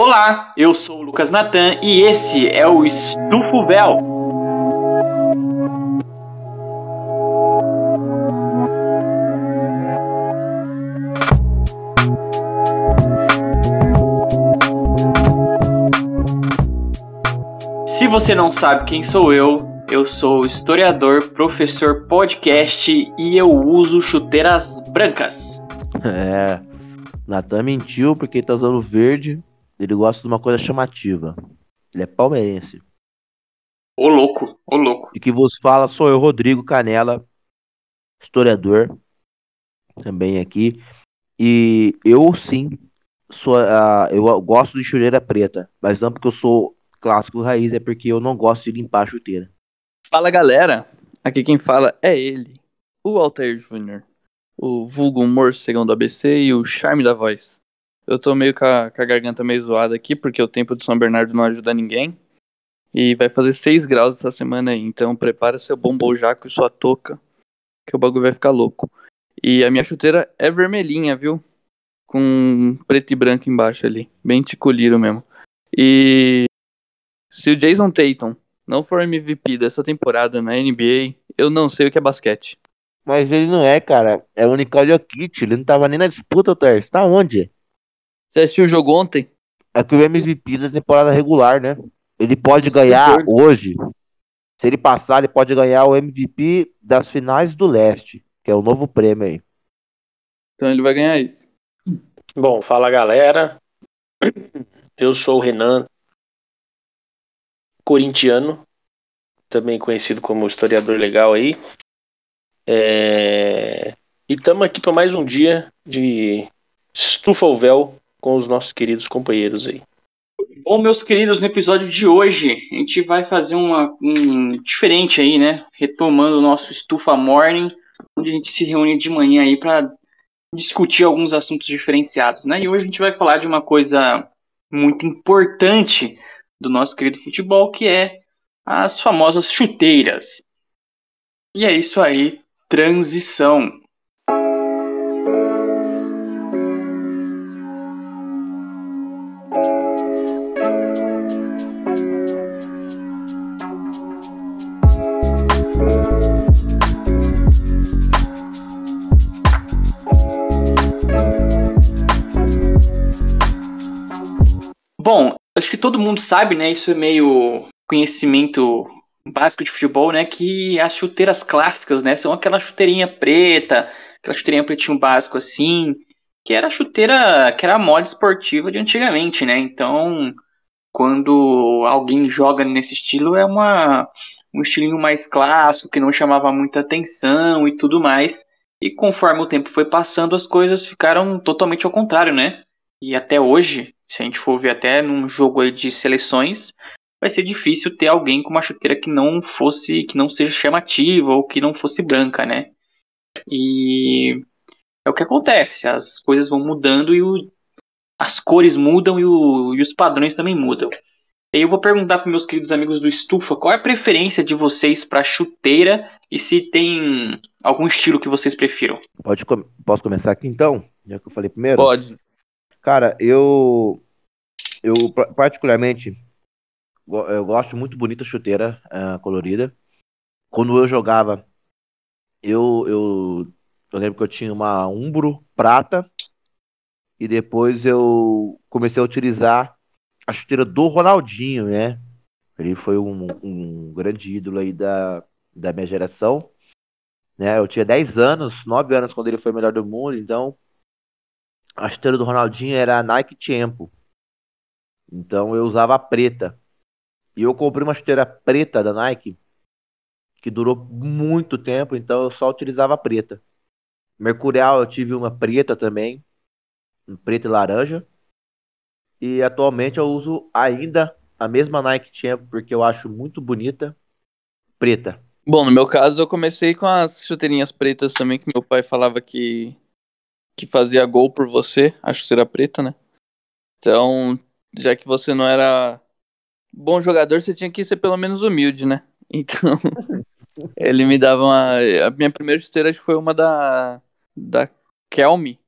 Olá, eu sou o Lucas Natan e esse é o Estufo Véu. Se você não sabe quem sou eu, eu sou historiador, professor podcast e eu uso chuteiras brancas. É, Natan mentiu porque tá usando verde ele gosta de uma coisa chamativa. Ele é palmeirense. Ô louco, ô louco. E que vos fala sou eu, Rodrigo Canela, historiador, também aqui. E eu sim sou, uh, eu gosto de chuteira preta, mas não porque eu sou clássico raiz, é porque eu não gosto de limpar a chuteira. Fala galera, aqui quem fala é ele, o Altair Júnior, o vulgo humor segundo ABC e o charme da voz. Eu tô meio com a, com a, garganta meio zoada aqui, porque o tempo de São Bernardo não ajuda ninguém. E vai fazer 6 graus essa semana aí, então prepara seu bombom jaco e sua touca, que o bagulho vai ficar louco. E a minha chuteira é vermelhinha, viu? Com preto e branco embaixo ali, bem ticuliro mesmo. E se o Jason Tatum não for MVP dessa temporada na NBA, eu não sei o que é basquete. Mas ele não é, cara. É o Nicole Jokic. Ele não tava nem na disputa, Ter. Tá onde? Você assistiu o jogo ontem? É que o MVP da temporada regular, né? Ele pode ganhar hoje. Se ele passar, ele pode ganhar o MVP das finais do leste, que é o novo prêmio aí. Então ele vai ganhar isso. Bom, fala galera. Eu sou o Renan, corintiano, também conhecido como historiador legal aí. É... E estamos aqui para mais um dia de Estufa o Véu com os nossos queridos companheiros aí. Bom, meus queridos, no episódio de hoje a gente vai fazer uma um diferente aí, né? Retomando o nosso Estufa Morning, onde a gente se reúne de manhã aí para discutir alguns assuntos diferenciados, né? E hoje a gente vai falar de uma coisa muito importante do nosso querido futebol, que é as famosas chuteiras. E é isso aí, transição. Acho que todo mundo sabe, né? Isso é meio conhecimento básico de futebol, né? Que as chuteiras clássicas, né? São aquela chuteirinha preta, aquela chuteirinha pretinho básico assim, que era a chuteira, que era a moda esportiva de antigamente, né? Então, quando alguém joga nesse estilo, é uma um estilinho mais clássico, que não chamava muita atenção e tudo mais. E conforme o tempo foi passando, as coisas ficaram totalmente ao contrário, né? E até hoje, se a gente for ver até num jogo de seleções, vai ser difícil ter alguém com uma chuteira que não fosse, que não seja chamativa ou que não fosse branca, né? E é o que acontece, as coisas vão mudando e o, as cores mudam e, o, e os padrões também mudam. E eu vou perguntar para meus queridos amigos do Estufa qual é a preferência de vocês para chuteira e se tem algum estilo que vocês prefiram. Pode, posso começar aqui então? Já que eu falei primeiro? Pode. Cara, eu eu particularmente eu gosto muito bonita chuteira uh, colorida. Quando eu jogava, eu, eu eu lembro que eu tinha uma Umbro prata e depois eu comecei a utilizar a chuteira do Ronaldinho, né? Ele foi um, um grande ídolo aí da, da minha geração. Né? Eu tinha 10 anos, 9 anos quando ele foi melhor do mundo, então a chuteira do Ronaldinho era a Nike Tempo. Então eu usava a preta. E eu comprei uma chuteira preta da Nike que durou muito tempo, então eu só utilizava a preta. Mercurial eu tive uma preta também, preta e laranja. E atualmente eu uso ainda a mesma Nike Champ porque eu acho muito bonita, preta. Bom, no meu caso eu comecei com as chuteirinhas pretas também, que meu pai falava que que fazia gol por você, a chuteira preta, né? Então, já que você não era bom jogador, você tinha que ser pelo menos humilde, né? Então, ele me dava uma. A minha primeira chuteira acho que foi uma da. Da Kelme.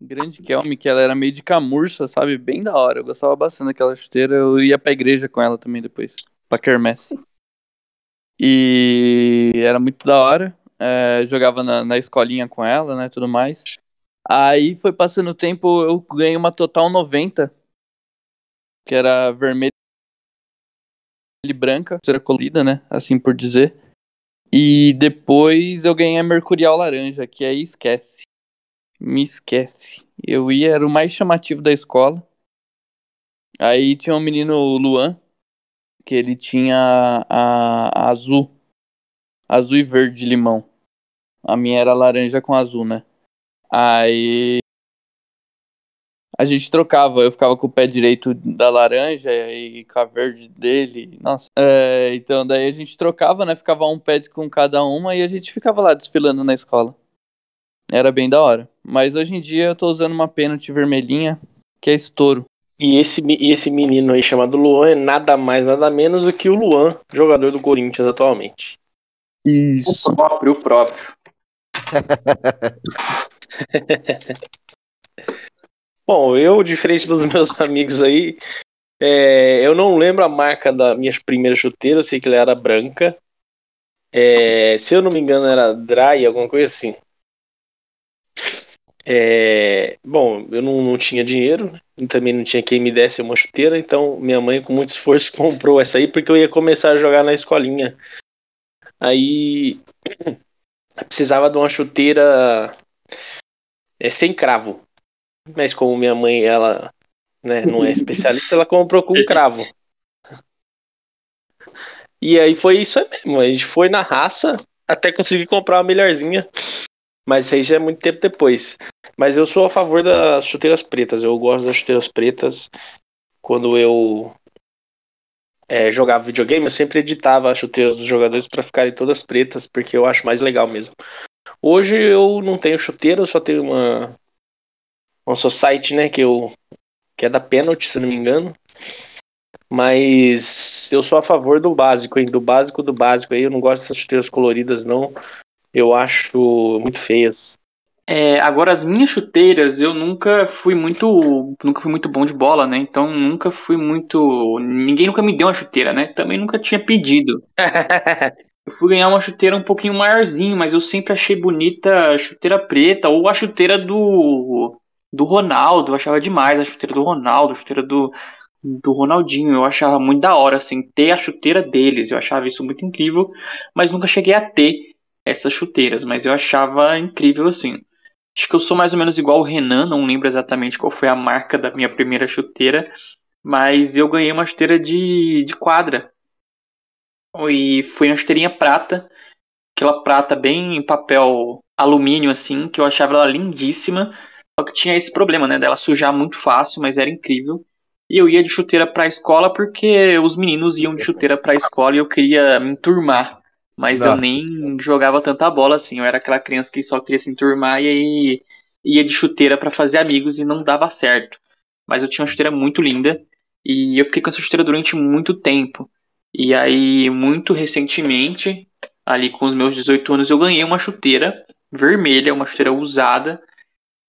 Grande Kelme, que ela era meio de camurça, sabe? Bem da hora. Eu gostava bastante daquela chuteira. Eu ia pra igreja com ela também depois. Pra quermesse. E era muito da hora. É, jogava na, na escolinha com ela, né? Tudo mais. Aí foi passando o tempo, eu ganhei uma total 90. Que era vermelha e branca. Era colorida, né? Assim por dizer. E depois eu ganhei a Mercurial Laranja, que aí esquece. Me esquece. Eu ia, era o mais chamativo da escola. Aí tinha um menino, o Luan, que ele tinha a, a azul. Azul e verde limão. A minha era laranja com azul, né? Aí a gente trocava, eu ficava com o pé direito da laranja e com a verde dele. Nossa. É, então daí a gente trocava, né? Ficava um pé com cada uma e a gente ficava lá desfilando na escola. Era bem da hora. Mas hoje em dia eu tô usando uma pênalti vermelhinha, que é estouro. E esse, e esse menino aí chamado Luan é nada mais, nada menos do que o Luan, jogador do Corinthians atualmente. Isso. O próprio, o próprio. Bom, eu, diferente dos meus amigos aí, é, eu não lembro a marca da minha primeira chuteira, eu sei que ela era branca. É, se eu não me engano, era Dry, alguma coisa assim. É, bom, eu não, não tinha dinheiro, e também não tinha quem me desse uma chuteira, então minha mãe, com muito esforço, comprou essa aí, porque eu ia começar a jogar na escolinha. Aí precisava de uma chuteira é, sem cravo. Mas como minha mãe, ela né, não é especialista, ela comprou com cravo. E aí foi isso mesmo. A gente foi na raça até conseguir comprar uma melhorzinha. Mas aí já é muito tempo depois. Mas eu sou a favor das chuteiras pretas. Eu gosto das chuteiras pretas. Quando eu é, jogava videogame, eu sempre editava as chuteiras dos jogadores para ficarem todas pretas, porque eu acho mais legal mesmo. Hoje eu não tenho chuteira, eu só tenho uma uma society, né, que eu que é da Penalty, se não me engano. Mas eu sou a favor do básico, hein? Do básico do básico aí. Eu não gosto dessas chuteiras coloridas, não. Eu acho muito feias. É, agora as minhas chuteiras, eu nunca fui muito, nunca fui muito bom de bola, né? Então nunca fui muito, ninguém nunca me deu uma chuteira, né? Também nunca tinha pedido. eu fui ganhar uma chuteira um pouquinho maiorzinho, mas eu sempre achei bonita a chuteira preta ou a chuteira do do Ronaldo, eu achava demais a chuteira do Ronaldo, a chuteira do do Ronaldinho, eu achava muito da hora assim ter a chuteira deles, eu achava isso muito incrível, mas nunca cheguei a ter essas chuteiras, mas eu achava incrível assim. Acho que eu sou mais ou menos igual o Renan, não lembro exatamente qual foi a marca da minha primeira chuteira, mas eu ganhei uma chuteira de, de quadra. E foi uma chuteirinha prata, aquela prata bem em papel alumínio assim, que eu achava ela lindíssima. Só que tinha esse problema, né, dela sujar muito fácil, mas era incrível. E eu ia de chuteira para a escola porque os meninos iam de chuteira para a escola e eu queria me enturmar. Mas Nossa. eu nem jogava tanta bola assim. Eu era aquela criança que só queria se enturmar e aí ia de chuteira para fazer amigos e não dava certo. Mas eu tinha uma chuteira muito linda e eu fiquei com essa chuteira durante muito tempo. E aí, muito recentemente, ali com os meus 18 anos, eu ganhei uma chuteira vermelha, uma chuteira usada,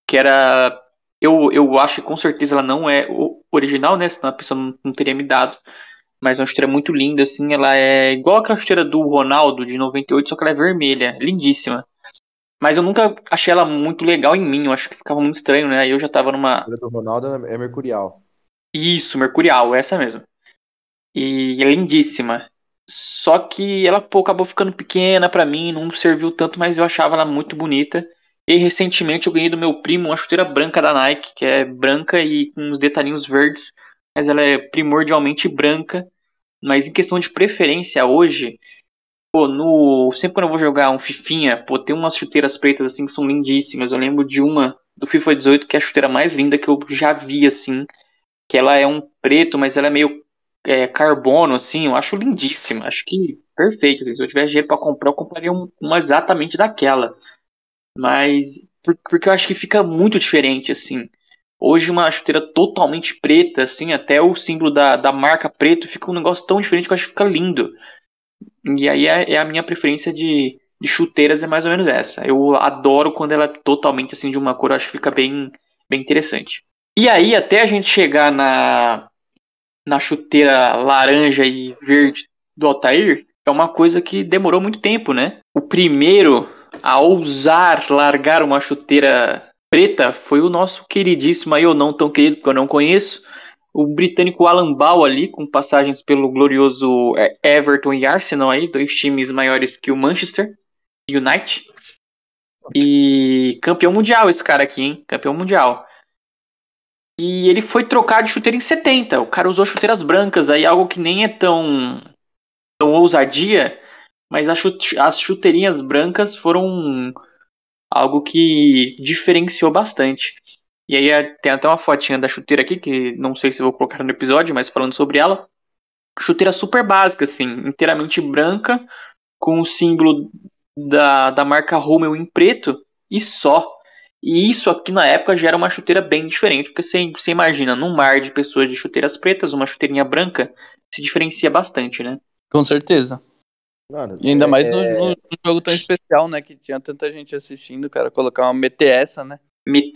que era. Eu, eu acho que com certeza ela não é original, né? Senão a pessoa não, não teria me dado mas é uma chuteira muito linda, assim, ela é igual aquela chuteira do Ronaldo de 98, só que ela é vermelha, lindíssima. Mas eu nunca achei ela muito legal em mim, eu acho que ficava muito estranho, né? Aí eu já tava numa. A do Ronaldo é mercurial. Isso, mercurial, essa mesmo. E é lindíssima. Só que ela pô, acabou ficando pequena para mim, não serviu tanto, mas eu achava ela muito bonita. E recentemente eu ganhei do meu primo uma chuteira branca da Nike, que é branca e com uns detalhinhos verdes, mas ela é primordialmente branca. Mas em questão de preferência hoje, pô, no, sempre quando eu vou jogar um Fifinha, pô, tem umas chuteiras pretas assim que são lindíssimas. Eu lembro de uma do FIFA 18 que é a chuteira mais linda que eu já vi assim, que ela é um preto, mas ela é meio é, carbono assim, eu acho lindíssima, acho que perfeito. Assim, se eu tivesse dinheiro para comprar, eu compraria uma exatamente daquela. Mas porque eu acho que fica muito diferente assim. Hoje uma chuteira totalmente preta, assim, até o símbolo da, da marca preto fica um negócio tão diferente que eu acho que fica lindo. E aí é, é a minha preferência de, de chuteiras é mais ou menos essa. Eu adoro quando ela é totalmente assim de uma cor, eu acho que fica bem Bem interessante. E aí, até a gente chegar na, na chuteira laranja e verde do Altair, é uma coisa que demorou muito tempo, né? O primeiro a ousar largar uma chuteira preta foi o nosso queridíssimo, aí eu não tão querido, porque eu não conheço, o britânico Alan Ball ali, com passagens pelo glorioso é, Everton e Arsenal aí, dois times maiores que o Manchester United. E campeão mundial esse cara aqui, hein? Campeão mundial. E ele foi trocar de chuteira em 70. O cara usou chuteiras brancas aí, algo que nem é tão, tão ousadia, mas as chuteirinhas brancas foram algo que diferenciou bastante. E aí é, tem até uma fotinha da chuteira aqui, que não sei se vou colocar no episódio, mas falando sobre ela. Chuteira super básica, assim, inteiramente branca, com o símbolo da, da marca Rommel em preto e só. E isso aqui na época já era uma chuteira bem diferente, porque você imagina, num mar de pessoas de chuteiras pretas, uma chuteirinha branca se diferencia bastante, né? Com certeza. Mano, e ainda é... mais no, no, jogo tão especial, né? Que tinha tanta gente assistindo, cara, colocar uma meter essa, né?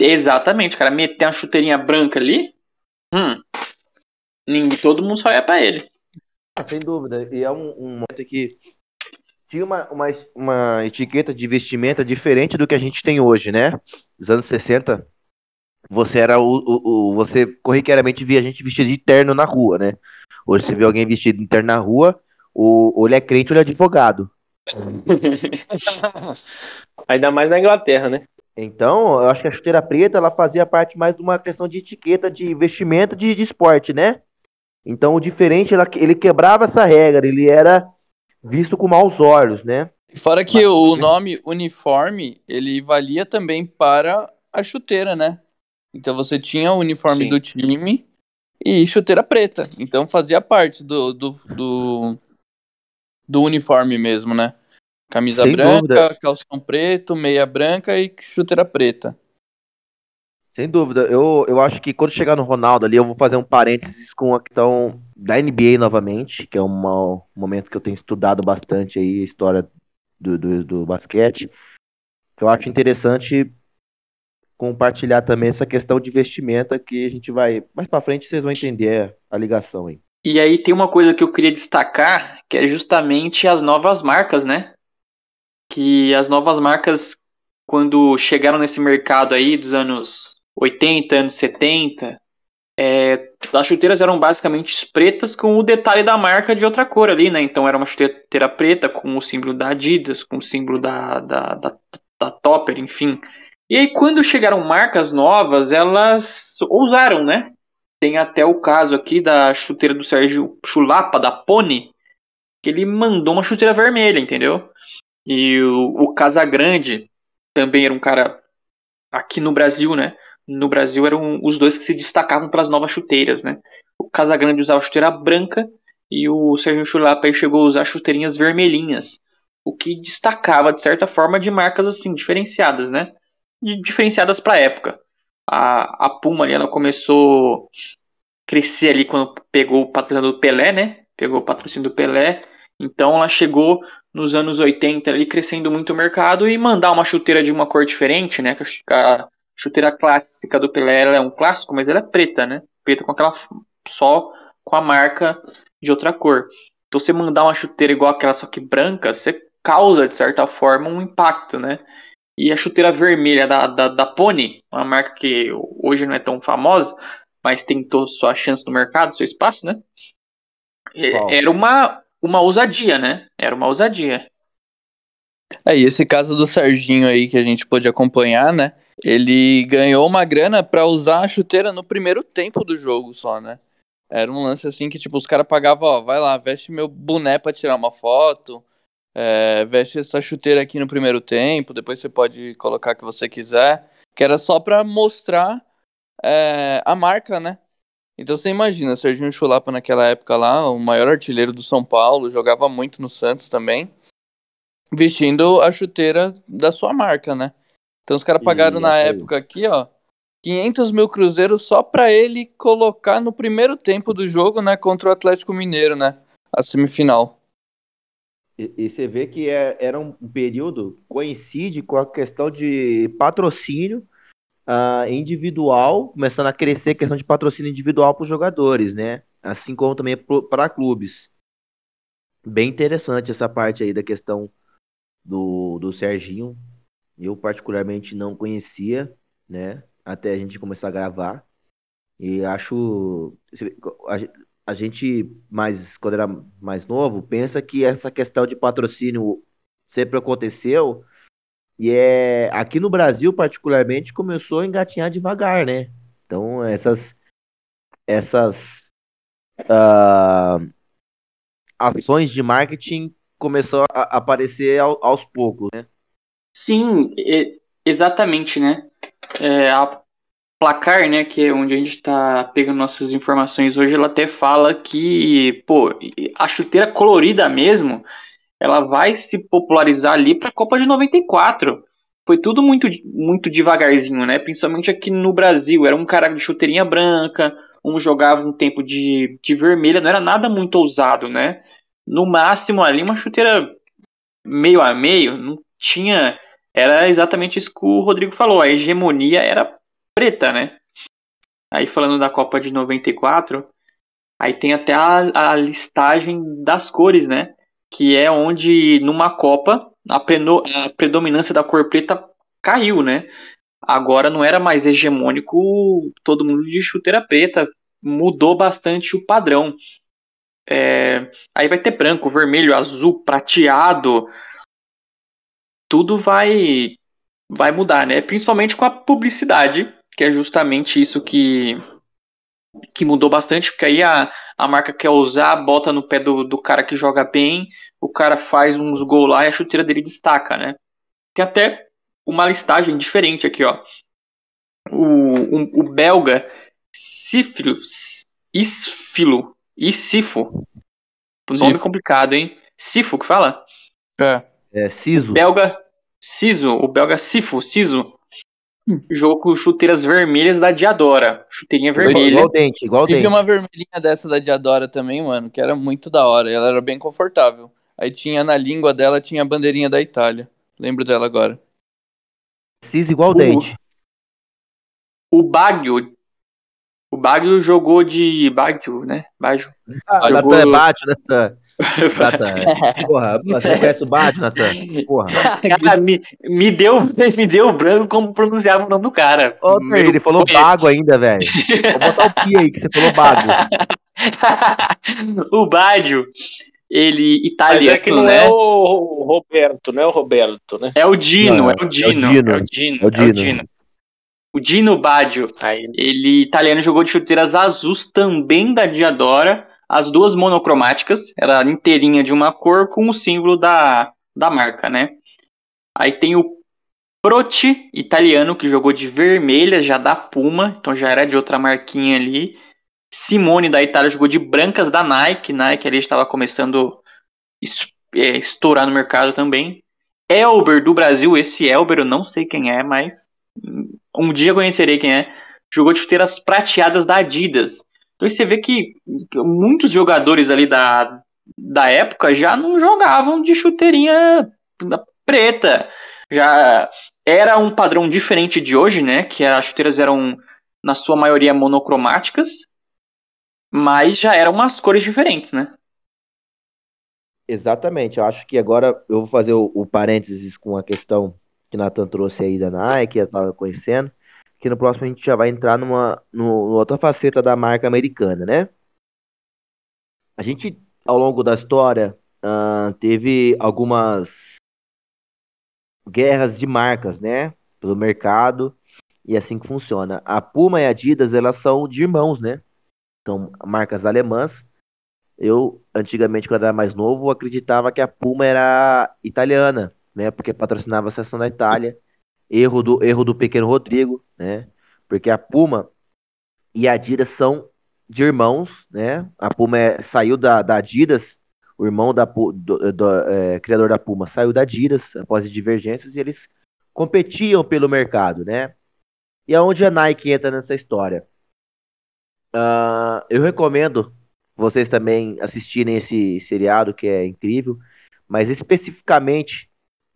exatamente, cara, meter uma chuteirinha branca ali, hum, ninguém, todo mundo só ia pra ele. Ah, sem dúvida, e é um, um momento que tinha uma, uma, uma etiqueta de vestimenta diferente do que a gente tem hoje, né? Nos anos 60, você era o, o, o, você corriqueiramente via a gente vestido de terno na rua, né? Hoje você vê alguém vestido de terno na rua, o, ou ele é crente ou ele é advogado. Ainda mais na Inglaterra, né? Então, eu acho que a chuteira preta ela fazia parte mais de uma questão de etiqueta, de vestimento de, de esporte, né? Então, o diferente, ela, ele quebrava essa regra, ele era visto com maus olhos, né? Fora que Mas, o nome uniforme, ele valia também para a chuteira, né? Então você tinha o uniforme Sim. do time e chuteira preta. Então fazia parte do, do, do, do uniforme mesmo, né? Camisa Sem branca, dúvida. calção preto, meia branca e chuteira preta. Sem dúvida. Eu, eu acho que quando chegar no Ronaldo ali, eu vou fazer um parênteses com a questão da NBA novamente, que é uma, um momento que eu tenho estudado bastante aí, a história do, do, do basquete. Eu acho interessante compartilhar também essa questão de vestimenta que a gente vai. Mais para frente vocês vão entender a ligação aí. E aí tem uma coisa que eu queria destacar, que é justamente as novas marcas, né? Que as novas marcas, quando chegaram nesse mercado aí dos anos 80, anos 70, é, as chuteiras eram basicamente pretas com o detalhe da marca de outra cor ali, né? Então era uma chuteira preta com o símbolo da Adidas, com o símbolo da, da, da, da Topper, enfim. E aí quando chegaram marcas novas, elas ousaram, né? Tem até o caso aqui da chuteira do Sérgio Chulapa, da Pony, que ele mandou uma chuteira vermelha, entendeu? E o, o Casagrande também era um cara aqui no Brasil, né? no Brasil eram os dois que se destacavam pelas novas chuteiras, né? O Casagrande usava chuteira branca e o Sérgio Chulapa chegou a usar chuteirinhas vermelhinhas, o que destacava de certa forma de marcas assim diferenciadas, né? diferenciadas para a época. A, a Puma ali, ela começou a crescer ali quando pegou o patrocínio do Pelé, né? Pegou o patrocínio do Pelé. Então ela chegou nos anos 80 ali crescendo muito o mercado e mandar uma chuteira de uma cor diferente, né? A, chuteira clássica do Pelé ela é um clássico, mas ela é preta, né? Preta com aquela só com a marca de outra cor. Então você mandar uma chuteira igual aquela só que branca, você causa de certa forma um impacto, né? E a chuteira vermelha da, da, da Pony, uma marca que hoje não é tão famosa, mas tentou sua chance no mercado, seu espaço, né? Era uma, uma ousadia, né? Era uma ousadia. É, e esse caso do Serginho aí que a gente pôde acompanhar, né? Ele ganhou uma grana para usar a chuteira no primeiro tempo do jogo só, né? Era um lance assim que, tipo, os caras pagavam, ó, vai lá, veste meu boné pra tirar uma foto, é, veste essa chuteira aqui no primeiro tempo, depois você pode colocar o que você quiser, que era só pra mostrar é, a marca, né? Então você imagina, Serginho Chulapa naquela época lá, o maior artilheiro do São Paulo, jogava muito no Santos também, vestindo a chuteira da sua marca, né? Então os caras pagaram na época aqui, ó, 500 mil cruzeiros só para ele colocar no primeiro tempo do jogo, né, contra o Atlético Mineiro, né, a semifinal. E, você vê que é, era um período coincide com a questão de patrocínio, uh, individual, começando a crescer a questão de patrocínio individual para os jogadores, né? Assim como também para clubes. Bem interessante essa parte aí da questão do, do Serginho. Eu particularmente não conhecia, né? Até a gente começar a gravar. E acho. A, gente, mais, quando era mais novo, pensa que essa questão de patrocínio sempre aconteceu e é aqui no Brasil, particularmente, começou a engatinhar devagar, né? Então, essas essas uh, ações de marketing começou a aparecer ao, aos poucos, né? Sim, exatamente, né? É, Placar, né, que é onde a gente está pegando nossas informações hoje, ela até fala que, pô, a chuteira colorida mesmo, ela vai se popularizar ali para a Copa de 94. Foi tudo muito, muito devagarzinho, né? Principalmente aqui no Brasil. Era um cara de chuteirinha branca, um jogava um tempo de, de vermelha, não era nada muito ousado, né? No máximo ali uma chuteira meio a meio, não tinha. Era exatamente isso que o Rodrigo falou. A hegemonia era preta, né? Aí falando da Copa de 94, aí tem até a, a listagem das cores, né? que é onde numa Copa a, preno, a predominância da cor preta caiu, né? Agora não era mais hegemônico todo mundo de chuteira preta, mudou bastante o padrão. É, aí vai ter branco, vermelho, azul, prateado, tudo vai vai mudar, né? Principalmente com a publicidade, que é justamente isso que que mudou bastante, porque aí a, a marca quer usar, bota no pé do, do cara que joga bem, o cara faz uns gols lá e a chuteira dele destaca, né? Tem até uma listagem diferente aqui, ó. O, o, o belga Cifilo, Isfilo, Isifo. O nome complicado, hein? Sifo que fala? É. É, Ciso. Belga Ciso, o belga Sifo, Ciso jogo com chuteiras vermelhas da Diadora. Chuteirinha vermelha. Igual, dente, igual dente. uma vermelhinha dessa da Diadora também, mano, que era muito da hora. Ela era bem confortável. Aí tinha na língua dela, tinha a bandeirinha da Itália. Lembro dela agora. Cis igual o dente. O Baggio. O Baggio jogou de Baggio, né? Baggio. Ah, jogou... Natan é Baggio, Natan. Natan. Porra, você conhece o Bad, Natan? Porra. Cara, me, me, deu, me deu branco como pronunciava o nome do cara. Ô, Meu, ele falou bago ainda, velho. Vou botar o pi aí que você falou bago. o Badio, ele italiano, Mas é que não né? é o Roberto, não é o Roberto, né? É o Dino, não, é, o Dino, é o Dino. É o Dino. É o Dino. É o Dino. O Dino Baggio, ele italiano jogou de chuteiras azuis também da Diadora as duas monocromáticas, era inteirinha de uma cor com o símbolo da, da marca, né? Aí tem o Proti, italiano, que jogou de vermelha, já da Puma, então já era de outra marquinha ali. Simone, da Itália, jogou de brancas da Nike, Nike ali estava começando a é, estourar no mercado também. Elber, do Brasil, esse Elber eu não sei quem é, mas um dia conhecerei quem é. Jogou de chuteiras prateadas da Adidas. Então você vê que muitos jogadores ali da, da época já não jogavam de chuteirinha preta. Já era um padrão diferente de hoje, né? Que as chuteiras eram, na sua maioria, monocromáticas. Mas já eram umas cores diferentes, né? Exatamente. Eu acho que agora eu vou fazer o, o parênteses com a questão que Nathan trouxe aí da Nike, eu estava conhecendo que no próximo a gente já vai entrar numa, numa outra faceta da marca americana, né? A gente, ao longo da história, uh, teve algumas guerras de marcas, né? Pelo mercado, e é assim que funciona. A Puma e a Adidas, elas são de irmãos, né? São marcas alemãs. Eu, antigamente, quando era mais novo, acreditava que a Puma era italiana, né? Porque patrocinava a seção da Itália. Erro do, erro do pequeno Rodrigo, né? Porque a Puma e a Adidas são de irmãos, né? A Puma é, saiu da, da Adidas, o irmão da, do, do é, criador da Puma saiu da Adidas após divergências e eles competiam pelo mercado, né? E aonde a Nike entra nessa história? Uh, eu recomendo vocês também assistirem esse seriado que é incrível, mas especificamente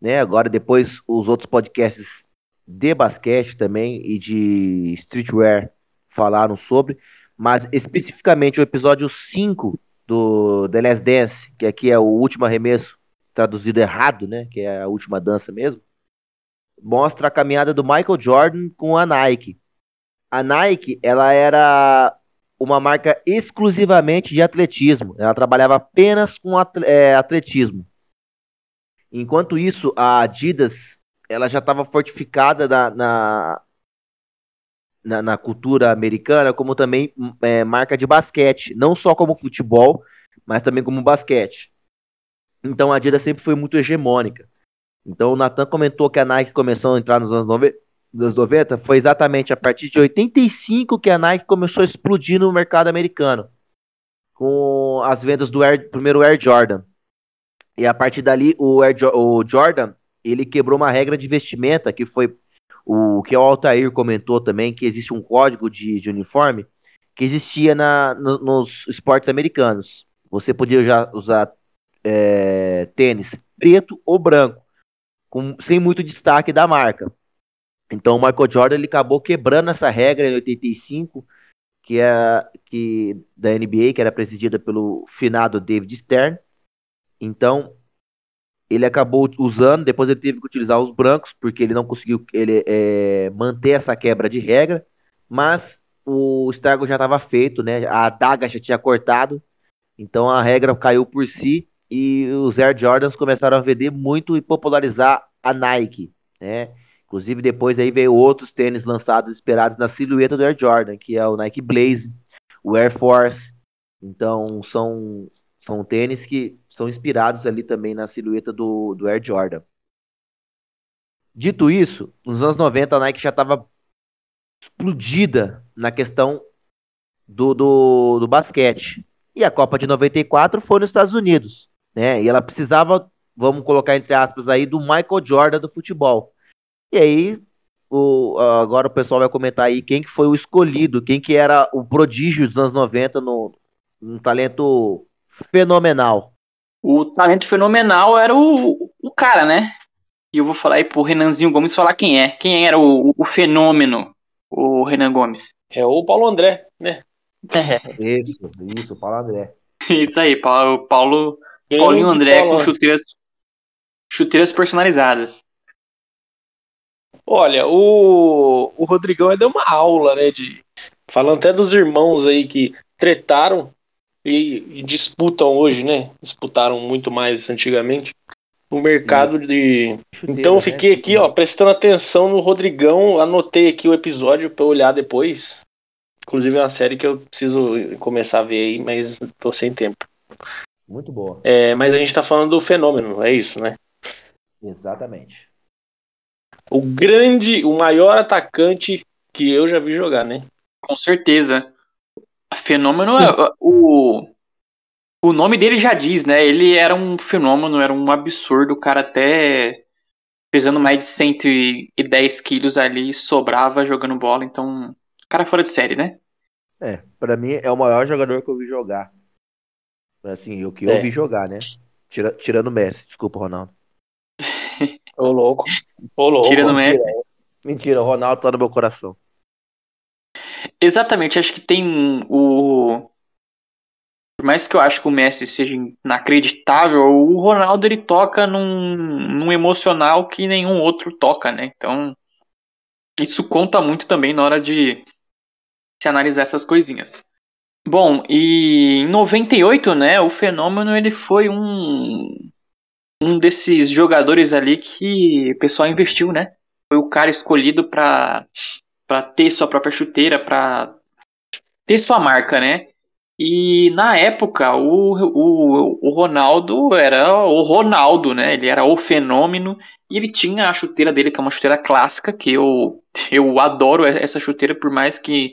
né? Agora depois os outros podcasts de basquete também e de streetwear falaram sobre, mas especificamente o episódio 5 do The Last Dance, que aqui é o último arremesso, traduzido errado, né, que é a última dança mesmo, mostra a caminhada do Michael Jordan com a Nike. A Nike, ela era uma marca exclusivamente de atletismo. Ela trabalhava apenas com é, atletismo. Enquanto isso, a Adidas ela já estava fortificada na, na, na, na, cultura americana como também é, marca de basquete, não só como futebol, mas também como basquete. Então a Adidas sempre foi muito hegemônica. Então o Nathan comentou que a Nike começou a entrar nos anos 90, nos 90, foi exatamente a partir de 85 que a Nike começou a explodir no mercado americano, com as vendas do Air, primeiro Air Jordan. E a partir dali, o, Air, o Jordan, ele quebrou uma regra de vestimenta, que foi o que o Altair comentou também, que existe um código de, de uniforme, que existia na, no, nos esportes americanos. Você podia já usar é, tênis preto ou branco com, sem muito destaque da marca. Então o Michael Jordan ele acabou quebrando essa regra em 85, que é que da NBA, que era presidida pelo finado David Stern. Então ele acabou usando, depois ele teve que utilizar os brancos, porque ele não conseguiu ele, é, manter essa quebra de regra, mas o estrago já estava feito, né? A adaga já tinha cortado, então a regra caiu por si e os Air Jordans começaram a vender muito e popularizar a Nike, né? Inclusive depois aí veio outros tênis lançados esperados na silhueta do Air Jordan, que é o Nike Blaze, o Air Force. Então são são tênis que são inspirados ali também na silhueta do, do Air Jordan. Dito isso, nos anos 90 a Nike já estava explodida na questão do, do, do basquete. E a Copa de 94 foi nos Estados Unidos né? E ela precisava, vamos colocar entre aspas aí, do Michael Jordan do futebol. E aí, o, agora o pessoal vai comentar aí quem que foi o escolhido, quem que era o prodígio dos anos 90 no, um talento fenomenal. O talento fenomenal era o, o cara, né? E eu vou falar aí pro Renanzinho Gomes falar quem é. Quem era o, o fenômeno, o Renan Gomes? É o Paulo André, né? É. Isso, isso, Paulo André. Isso aí, Paulo, Paulo Paulinho André com chuteiras, chuteiras personalizadas. Olha, o, o Rodrigão deu uma aula, né? De, falando até dos irmãos aí que tretaram e, e disputam hoje, né? Disputaram muito mais antigamente. O mercado de. Chuteira, então eu né? fiquei né? aqui, ó, prestando atenção no Rodrigão. Anotei aqui o episódio para olhar depois. Inclusive é uma série que eu preciso começar a ver aí, mas tô sem tempo. Muito boa. É, mas a gente tá falando do fenômeno, é isso, né? Exatamente. O grande, o maior atacante que eu já vi jogar, né? Com certeza. Fenômeno é o o nome dele já diz, né? Ele era um fenômeno, era um absurdo, o cara até pesando mais de 110 quilos ali, sobrava jogando bola, então, cara fora de série, né? É, pra mim é o maior jogador que eu vi jogar. Assim, o que é. eu vi jogar, né? Tira, tirando o Messi, desculpa, Ronaldo. Ô louco. Ô louco. Tirando o Messi. Mentira, o Ronaldo tá no meu coração. Exatamente, acho que tem o. Por mais que eu acho que o Messi seja inacreditável, o Ronaldo ele toca num, num emocional que nenhum outro toca, né? Então, isso conta muito também na hora de se analisar essas coisinhas. Bom, e em 98, né, o Fenômeno ele foi um um desses jogadores ali que o pessoal investiu, né? Foi o cara escolhido para para ter sua própria chuteira, para ter sua marca, né? E na época o, o, o Ronaldo era o Ronaldo, né? Ele era o fenômeno e ele tinha a chuteira dele, que é uma chuteira clássica, que eu, eu adoro essa chuteira, por mais que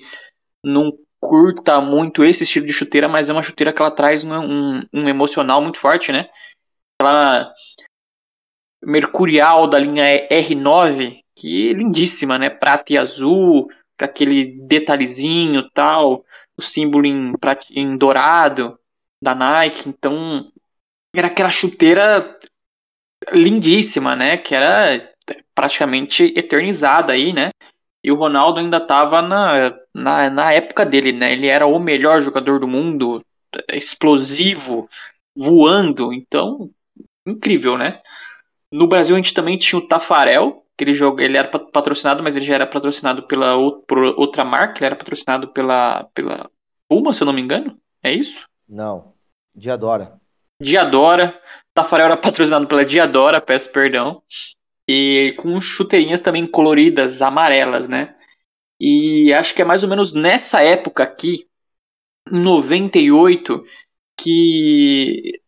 não curta muito esse estilo de chuteira, mas é uma chuteira que ela traz um, um, um emocional muito forte, né? Ela mercurial da linha R9, que lindíssima, né? Prata e azul, com aquele detalhezinho tal, o símbolo em, em dourado da Nike. Então, era aquela chuteira lindíssima, né? Que era praticamente eternizada aí, né? E o Ronaldo ainda estava na, na, na época dele, né? Ele era o melhor jogador do mundo, explosivo, voando. Então, incrível, né? No Brasil a gente também tinha o Tafarel, que ele joga, ele era patrocinado, mas ele já era patrocinado pela por outra marca, ele era patrocinado pela pela Puma, se eu não me engano. É isso? Não. Diadora. Diadora. Tafarel era patrocinado pela Diadora, peço perdão. E com chuteirinhas também coloridas, amarelas, né? E acho que é mais ou menos nessa época aqui, 98, que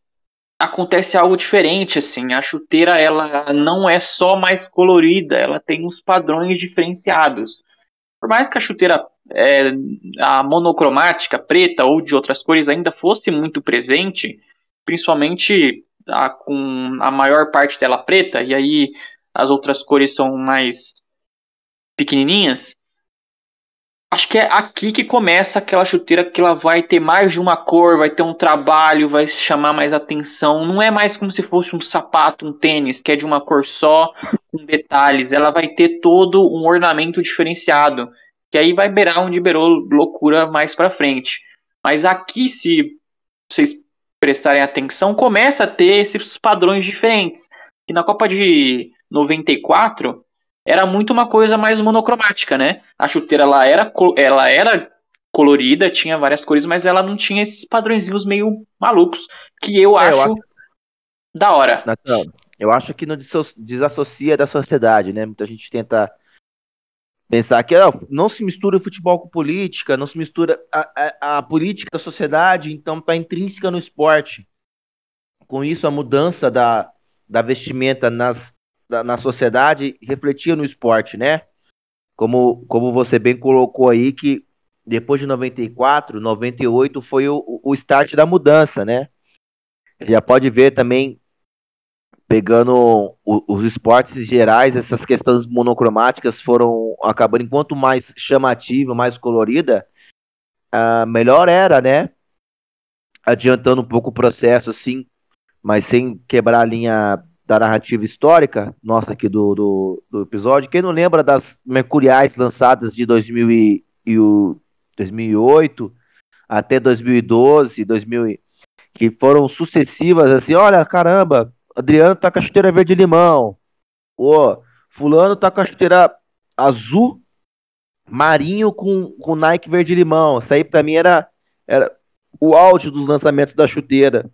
acontece algo diferente, assim. A chuteira, ela não é só mais colorida, ela tem uns padrões diferenciados. Por mais que a chuteira é, a monocromática, preta ou de outras cores ainda fosse muito presente, principalmente a, com a maior parte dela preta, e aí as outras cores são mais pequenininhas, acho que é aqui que começa aquela chuteira que ela vai ter mais de uma cor, vai ter um trabalho, vai chamar mais atenção. Não é mais como se fosse um sapato, um tênis, que é de uma cor só, com detalhes. Ela vai ter todo um ornamento diferenciado, que aí vai beirar onde beirou loucura mais para frente. Mas aqui, se vocês prestarem atenção, começa a ter esses padrões diferentes. E na Copa de 94, era muito uma coisa mais monocromática, né? A chuteira ela era, ela era colorida, tinha várias cores, mas ela não tinha esses padrõezinhos meio malucos que eu é, acho, eu acho da hora. Natal, eu acho que não desassocia da sociedade, né? Muita gente tenta pensar que não se mistura o futebol com política, não se mistura a, a, a política da sociedade, então está intrínseca no esporte. Com isso, a mudança da, da vestimenta nas, na sociedade refletia no esporte, né? Como, como você bem colocou aí, que depois de 94, 98 foi o, o start da mudança, né? Já pode ver também, pegando o, os esportes gerais, essas questões monocromáticas foram acabando, enquanto mais chamativa, mais colorida, melhor era, né? Adiantando um pouco o processo, assim, mas sem quebrar a linha da narrativa histórica nossa aqui do, do, do, episódio. Quem não lembra das Mercuriais lançadas de 2000 e, e o, 2008 até 2012, 2000, que foram sucessivas, assim, olha, caramba, Adriano tá com a chuteira verde limão, o fulano tá com a chuteira azul marinho com, com Nike verde limão. Isso aí para mim era, era o auge dos lançamentos da chuteira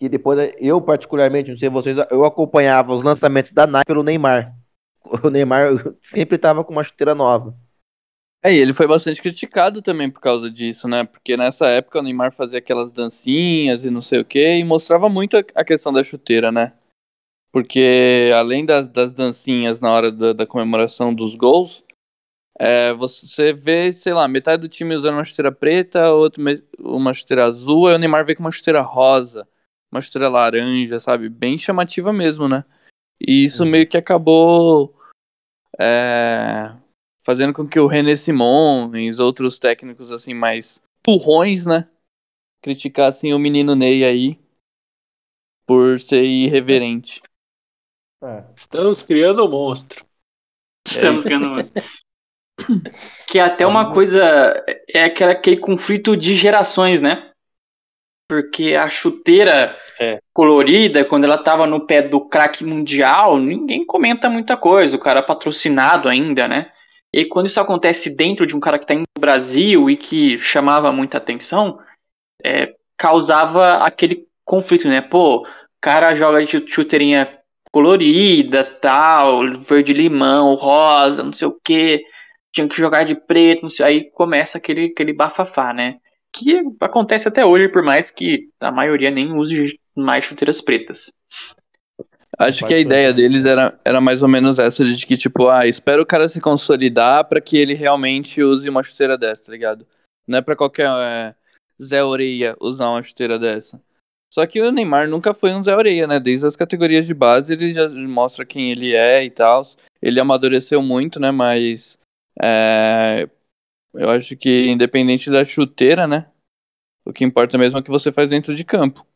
que depois eu particularmente, não sei vocês, eu acompanhava os lançamentos da Nike pelo Neymar. O Neymar sempre estava com uma chuteira nova. É, e ele foi bastante criticado também por causa disso, né? Porque nessa época o Neymar fazia aquelas dancinhas e não sei o que, e mostrava muito a questão da chuteira, né? Porque além das, das dancinhas na hora da, da comemoração dos gols, é, você vê, sei lá, metade do time usando uma chuteira preta, outro uma chuteira azul, e o Neymar veio com uma chuteira rosa uma estrela laranja, sabe? Bem chamativa mesmo, né? E isso uhum. meio que acabou é, fazendo com que o René Simões, outros técnicos assim mais turrões, né? Criticassem o menino Ney aí por ser irreverente. É. Estamos criando um monstro. Estamos criando um monstro. que é até uma coisa. É aquele, aquele conflito de gerações, né? Porque a chuteira é. colorida, quando ela tava no pé do craque mundial, ninguém comenta muita coisa, o cara patrocinado ainda, né? E quando isso acontece dentro de um cara que tá no Brasil e que chamava muita atenção, é, causava aquele conflito, né? Pô, o cara joga de chuteirinha colorida, tal, verde limão, rosa, não sei o que, tinha que jogar de preto, não sei, aí começa aquele, aquele bafafá, né? Que acontece até hoje, por mais que a maioria nem use mais chuteiras pretas. Acho que a ideia deles era, era mais ou menos essa, de que, tipo, ah, espera o cara se consolidar para que ele realmente use uma chuteira dessa, tá ligado? Não é pra qualquer é, Zé Oreia usar uma chuteira dessa. Só que o Neymar nunca foi um Zé Oreia, né? Desde as categorias de base ele já mostra quem ele é e tal. Ele amadureceu muito, né? Mas é, eu acho que independente da chuteira, né? O que importa mesmo é o que você faz dentro de campo.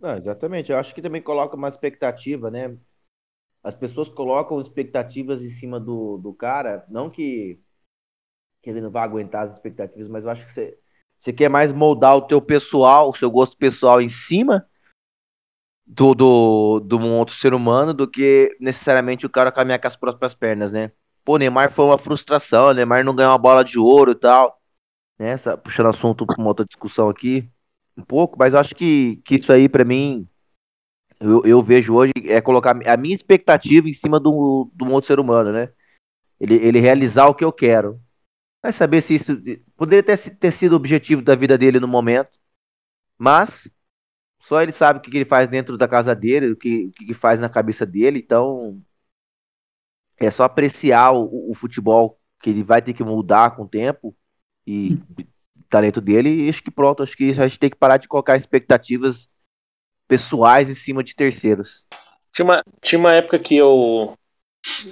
Não, exatamente. Eu acho que também coloca uma expectativa, né? as pessoas colocam expectativas em cima do, do cara, não que, que ele não vai aguentar as expectativas, mas eu acho que você, você quer mais moldar o teu pessoal, o seu gosto pessoal em cima do, do, do um outro ser humano do que necessariamente o cara caminhar com as próprias pernas, né? Pô, Neymar foi uma frustração, Neymar não ganhou uma bola de ouro e tal. Né? puxando assunto para uma outra discussão aqui, um pouco, mas acho que, que isso aí, para mim, eu, eu, vejo hoje, é colocar a minha expectativa em cima do, do outro ser humano, né? Ele, ele realizar o que eu quero. Vai saber se isso poderia ter, ter sido o objetivo da vida dele no momento, mas só ele sabe o que, que ele faz dentro da casa dele, o que, o que faz na cabeça dele, então é só apreciar o, o, futebol que ele vai ter que mudar com o tempo e o talento dele, e acho que pronto, acho que a gente tem que parar de colocar expectativas pessoais em cima de terceiros. Tinha uma, tinha uma época que eu,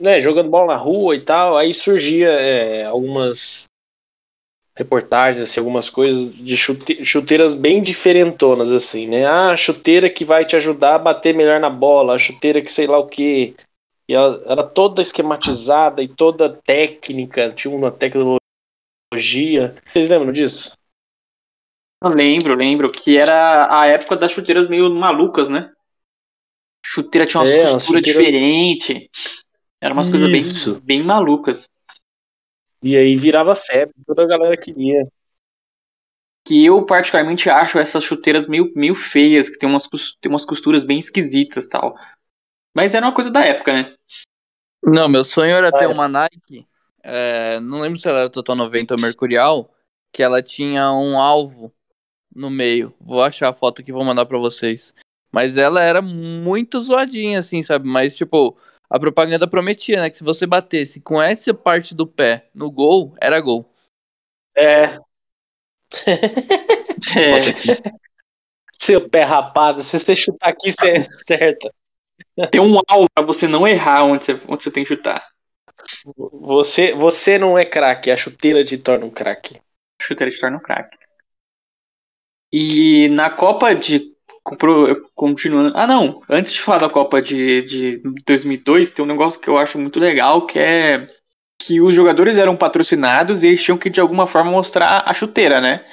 né, jogando bola na rua e tal, aí surgia é, algumas reportagens, assim, algumas coisas de chute, chuteiras bem diferentonas, assim, né? Ah, a chuteira que vai te ajudar a bater melhor na bola, a chuteira que sei lá o que. E ela era toda esquematizada e toda técnica, tinha uma tecnologia. Vocês lembram disso? Eu lembro, lembro, que era a época das chuteiras meio malucas, né? Chuteira tinha umas é, costuras diferentes. Eram umas Isso. coisas bem, bem malucas. E aí virava febre, toda a galera queria. Que eu particularmente acho essas chuteiras meio, meio feias, que tem umas, tem umas costuras bem esquisitas tal. Mas era uma coisa da época, né? Não, meu sonho era ah, ter é. uma Nike. É, não lembro se ela era Total 90 ou Mercurial, que ela tinha um alvo no meio. Vou achar a foto que vou mandar para vocês. Mas ela era muito zoadinha, assim, sabe? Mas, tipo, a propaganda prometia, né? Que se você batesse com essa parte do pé no gol, era gol. É. é. Seu pé rapado, se você chutar aqui, você acerta. Tem um alvo pra você não errar onde você, onde você tem que chutar. Você, você não é craque, a chuteira te torna um craque. A chuteira te torna um craque. E na Copa de continuando. Ah, não. Antes de falar da Copa de, de 2002, tem um negócio que eu acho muito legal, que é que os jogadores eram patrocinados e eles tinham que de alguma forma mostrar a chuteira, né?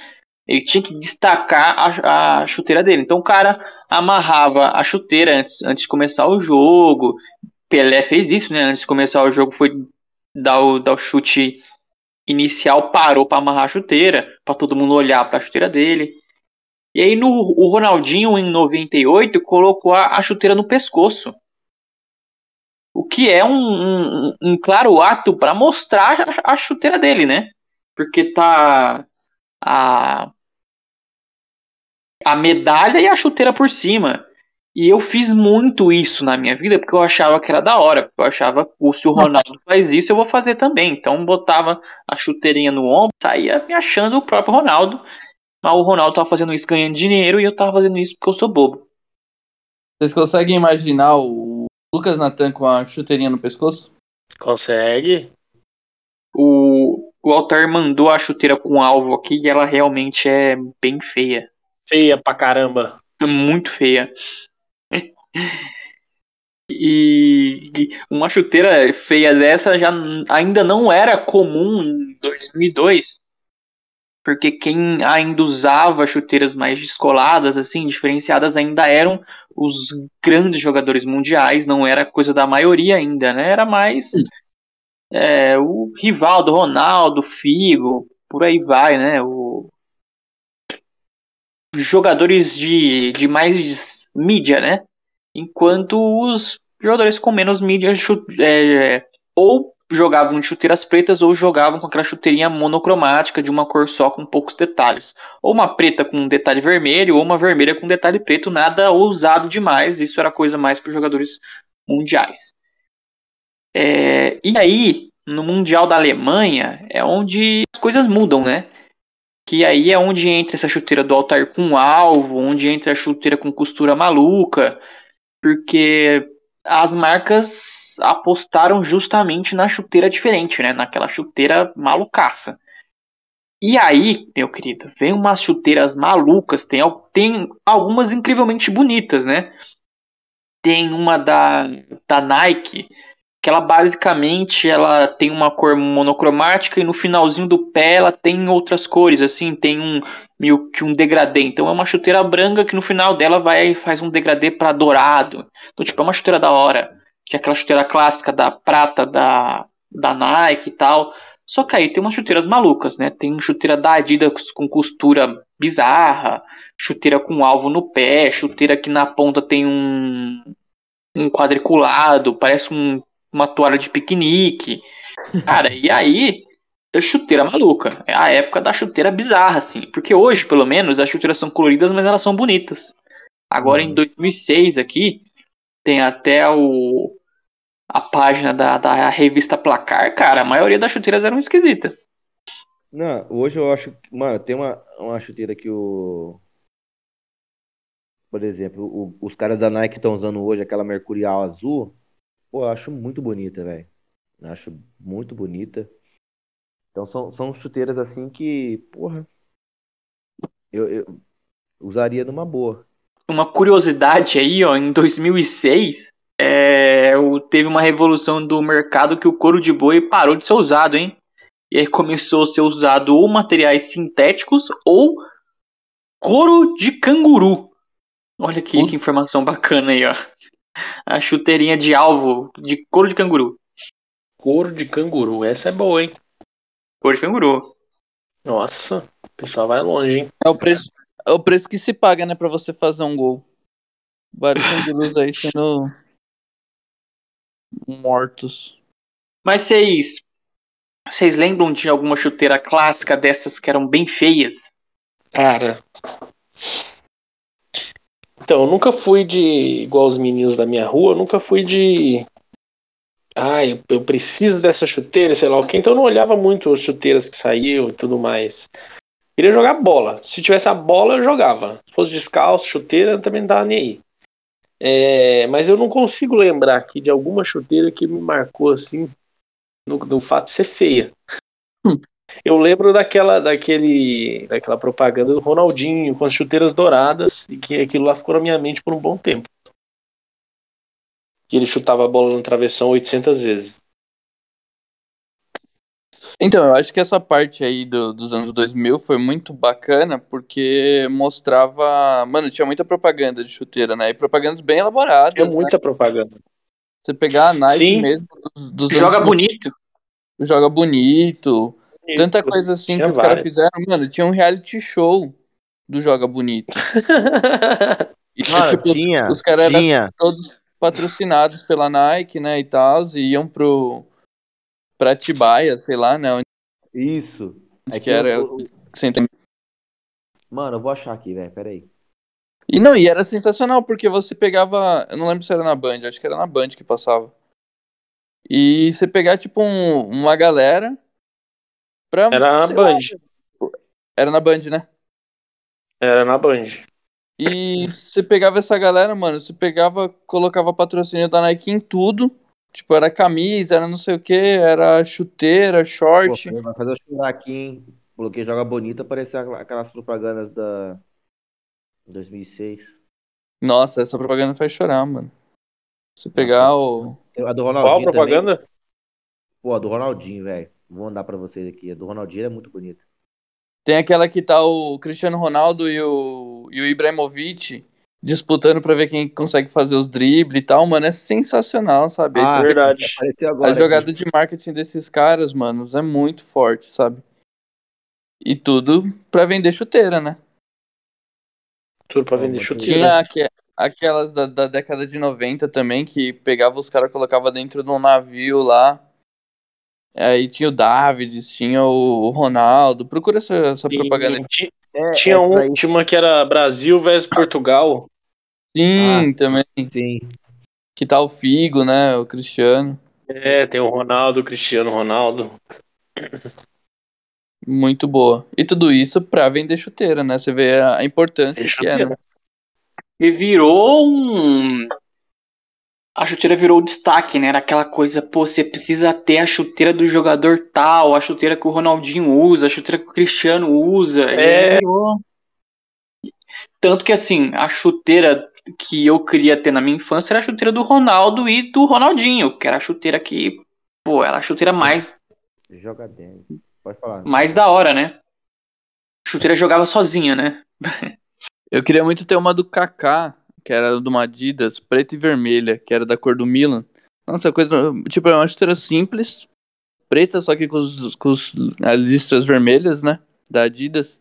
Ele tinha que destacar a, a chuteira dele. Então o cara amarrava a chuteira antes, antes de começar o jogo. Pelé fez isso, né? Antes de começar o jogo foi dar o, dar o chute inicial, parou para amarrar a chuteira, para todo mundo olhar para a chuteira dele. E aí no, o Ronaldinho, em 98, colocou a, a chuteira no pescoço. O que é um, um, um claro ato para mostrar a, a, chuteira dele, né? Porque tá a, a medalha e a chuteira por cima. E eu fiz muito isso na minha vida porque eu achava que era da hora. Eu achava, se o Ronaldo faz isso, eu vou fazer também. Então botava a chuteirinha no ombro, saía me achando o próprio Ronaldo. Mas o Ronaldo tava fazendo isso ganhando dinheiro e eu tava fazendo isso porque eu sou bobo. Vocês conseguem imaginar o Lucas Natan com a chuteirinha no pescoço? Consegue. O, o Altar mandou a chuteira com alvo aqui e ela realmente é bem feia. Feia pra caramba. É muito feia. E uma chuteira feia dessa já ainda não era comum em 2002 porque quem ainda usava chuteiras mais descoladas, assim, diferenciadas, ainda eram os grandes jogadores mundiais, não era coisa da maioria ainda, né? Era mais é, o Rivaldo, Ronaldo, Figo, por aí vai, né? O... Jogadores de, de mais mídia, né? Enquanto os jogadores com menos mídia é, ou jogavam de chuteiras pretas ou jogavam com aquela chuteirinha monocromática de uma cor só com poucos detalhes. Ou uma preta com um detalhe vermelho, ou uma vermelha com um detalhe preto, nada ousado demais. Isso era coisa mais para jogadores mundiais. É, e aí, no Mundial da Alemanha, é onde as coisas mudam, né? Que aí é onde entra essa chuteira do altar com alvo, onde entra a chuteira com costura maluca, porque as marcas apostaram justamente na chuteira diferente, né? Naquela chuteira malucaça. E aí, meu querido, vem umas chuteiras malucas, tem, tem algumas incrivelmente bonitas, né? tem uma da, da Nike, que ela basicamente ela tem uma cor monocromática e no finalzinho do pé ela tem outras cores, assim, tem um meio que um degradê. Então é uma chuteira branca que no final dela vai faz um degradê para dourado. Então tipo é uma chuteira da hora, que é aquela chuteira clássica da prata da da Nike e tal. Só que aí tem umas chuteiras malucas, né? Tem chuteira da Adidas com costura bizarra, chuteira com alvo no pé, chuteira que na ponta tem um, um quadriculado, parece um, uma toalha de piquenique. Cara, e aí é chuteira maluca. É a época da chuteira bizarra, assim. Porque hoje, pelo menos, as chuteiras são coloridas, mas elas são bonitas. Agora, em 2006, uhum. aqui, tem até o a página da, da revista Placar, cara, a maioria das chuteiras eram esquisitas. Não, hoje eu acho. Mano, tem uma, uma chuteira que o. Por exemplo, o, os caras da Nike estão usando hoje aquela Mercurial azul. Pô, eu acho muito bonita, velho. Acho muito bonita. Então são, são chuteiras assim que, porra. Eu, eu usaria numa boa. Uma curiosidade aí, ó, em 2006, é, teve uma revolução do mercado que o couro de boi parou de ser usado, hein? E aí começou a ser usado ou materiais sintéticos ou couro de canguru. Olha aqui que informação bacana aí, ó. A chuteirinha de alvo de couro de canguru. Couro de canguru, essa é boa, hein? Couro de canguru. Nossa, o pessoal vai longe, hein? É o preço, é o preço que se paga, né, pra você fazer um gol. Vários cangurus aí sendo mortos. Mas vocês. Vocês lembram de alguma chuteira clássica dessas que eram bem feias? Cara. Então, eu nunca fui de. Igual os meninos da minha rua, eu nunca fui de. Ah, eu, eu preciso dessa chuteira, sei lá o que. Então eu não olhava muito as chuteiras que saíam e tudo mais. Queria jogar bola. Se tivesse a bola, eu jogava. Se fosse descalço, chuteira, também não tava nem aí. É, mas eu não consigo lembrar aqui de alguma chuteira que me marcou assim no, no fato de ser feia. Hum. Eu lembro daquela, daquele, daquela propaganda do Ronaldinho com as chuteiras douradas e que aquilo lá ficou na minha mente por um bom tempo. Que ele chutava a bola no travessão 800 vezes. Então, eu acho que essa parte aí do, dos anos 2000 foi muito bacana porque mostrava. Mano, tinha muita propaganda de chuteira, né? E propagandas bem elaboradas. Tinha muita né? propaganda. Você pegar a Nike Sim. mesmo dos, dos Joga bonito. Joga bonito. Tanta coisa assim tinha que os caras fizeram. Mano, tinha um reality show do Joga Bonito. e, Mano, tipo, tinha, os caras eram todos patrocinados pela Nike, né? E tal, e iam pro pra Tibaia, sei lá, né? Isso. é que era. Eu... Mano, eu vou achar aqui, velho, peraí. E não, e era sensacional, porque você pegava. Eu não lembro se era na Band, acho que era na Band que passava. E você pegar, tipo, um, uma galera. Pra, era na Band. Lá, era na Band, né? Era na Band. E você pegava essa galera, mano, você pegava, colocava patrocínio da Nike em tudo. Tipo, era camisa, era não sei o que, era chuteira, short. Pô, vai fazer eu chorar aqui, hein? Coloquei Joga Bonita, parecia aquelas propagandas da 2006. Nossa, essa propaganda faz chorar, mano. Se pegar Nossa, o. A do Ronaldinho. Qual propaganda? Também. Pô, a do Ronaldinho, velho. Vou mandar pra vocês aqui. A do Ronaldinho é muito bonita. Tem aquela que tá o Cristiano Ronaldo e o, e o Ibrahimovic disputando para ver quem consegue fazer os dribles e tal, mano, é sensacional, sabe? Ah, é verdade. Agora, a jogada aqui. de marketing desses caras, mano, é muito forte, sabe? E tudo para vender chuteira, né? Tudo para vender chuteira. Tinha aqu aquelas da, da, década de 90 também, que pegava os caras colocava dentro de um navio lá. Aí tinha o David, tinha o Ronaldo. Procura essa, essa propaganda. É, tinha, um, tinha uma que era Brasil versus Portugal. Sim, ah, também. Sim. Que tá o Figo, né? O Cristiano. É, tem o Ronaldo, o Cristiano Ronaldo. Muito boa. E tudo isso pra vender chuteira, né? Você vê a importância que é, né? E virou um a chuteira virou destaque, né? Era aquela coisa, pô, você precisa ter a chuteira do jogador tal, a chuteira que o Ronaldinho usa, a chuteira que o Cristiano usa. É. Tanto que assim, a chuteira que eu queria ter na minha infância era a chuteira do Ronaldo e do Ronaldinho, que era a chuteira que, pô, era a chuteira mais Joga dentro. Pode falar. mais da hora, né? A chuteira jogava sozinha, né? Eu queria muito ter uma do Kaká, que era de uma Adidas, preta e vermelha, que era da cor do Milan. Nossa, coisa. Tipo, é uma chuteira simples, preta, só que com, os, com os- as listras vermelhas, né? Da Adidas.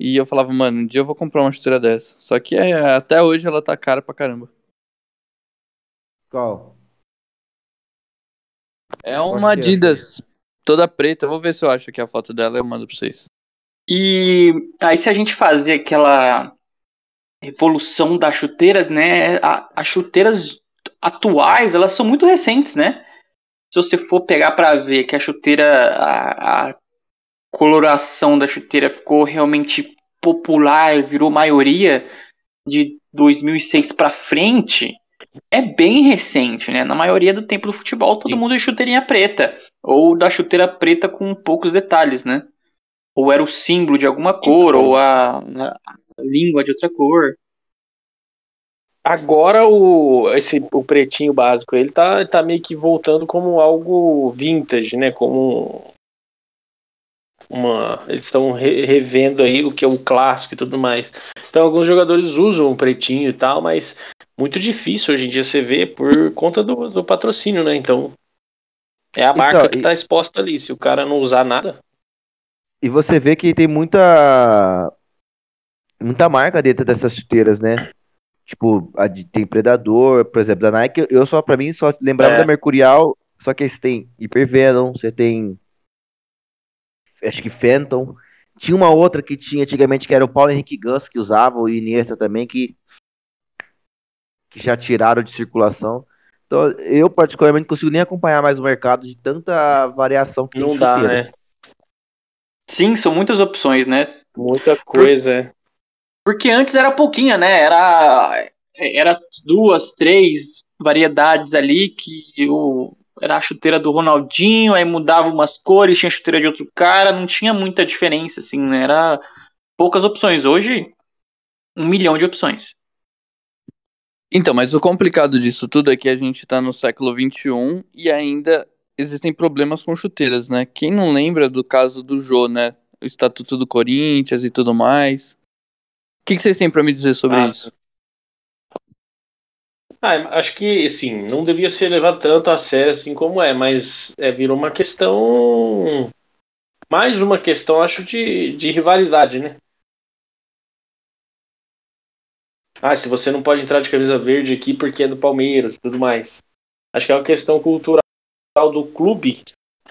E eu falava, mano, um dia eu vou comprar uma chuteira dessa. Só que é, até hoje ela tá cara pra caramba. Qual? É uma ser, Adidas toda preta. Eu vou ver se eu acho aqui a foto dela e eu mando pra vocês. E aí, se a gente fazer aquela evolução das chuteiras, né? a- as chuteiras atuais, elas são muito recentes, né? Se você for pegar para ver que a chuteira, a, a coloração da chuteira ficou realmente popular, virou maioria de 2006 para frente, é bem recente, né? Na maioria do tempo do futebol, todo Sim. mundo de chuteirinha preta ou da chuteira preta com poucos detalhes, né? Ou era o símbolo de alguma cor, Então. ou a, a língua de outra cor. Agora o, esse, o pretinho básico, ele tá, tá meio que voltando como algo vintage, né? Como uma. Eles estão re- revendo aí o que é o clássico e tudo mais. Então alguns jogadores usam o pretinho e tal, mas muito difícil hoje em dia você vê por conta do, do patrocínio, né? Então. É a marca Então, que e- tá exposta ali. Se o cara não usar nada. E você vê que tem muita muita marca dentro dessas chuteiras, né? Tipo, a de, tem Predador, por exemplo, da Nike, eu só, pra mim, só lembrava É. da Mercurial, só que aí você tem Hypervenom, você tem acho que Phantom. Tinha uma outra que tinha antigamente que era o Paulo Henrique Ganso que usava, o Iniesta também, que, que já tiraram de circulação. Então, eu particularmente não consigo nem acompanhar mais o mercado de tanta variação que Não dá, chuteira. né? Sim, são muitas opções, né? Muita coisa. Porque antes era pouquinha, né? Era, era duas, três variedades ali que o, era a chuteira do Ronaldinho, aí mudava umas cores, tinha chuteira de outro cara, não tinha muita diferença, assim, né? Era poucas opções. Hoje, um milhão de opções. Então, mas o complicado disso tudo é que a gente tá no século XXI e ainda existem problemas com chuteiras, né? Quem não lembra do caso do Jô, né? O Estatuto do Corinthians e tudo mais. O que, que vocês têm pra me dizer sobre Ah, isso? Ah, acho que, assim, não devia ser levado tanto a sério assim como é, mas é, virou uma questão. Mais uma questão, acho, de, de rivalidade, né? Ah, se você não pode entrar de camisa verde aqui porque é do Palmeiras e tudo mais. Acho que é uma questão cultural do clube,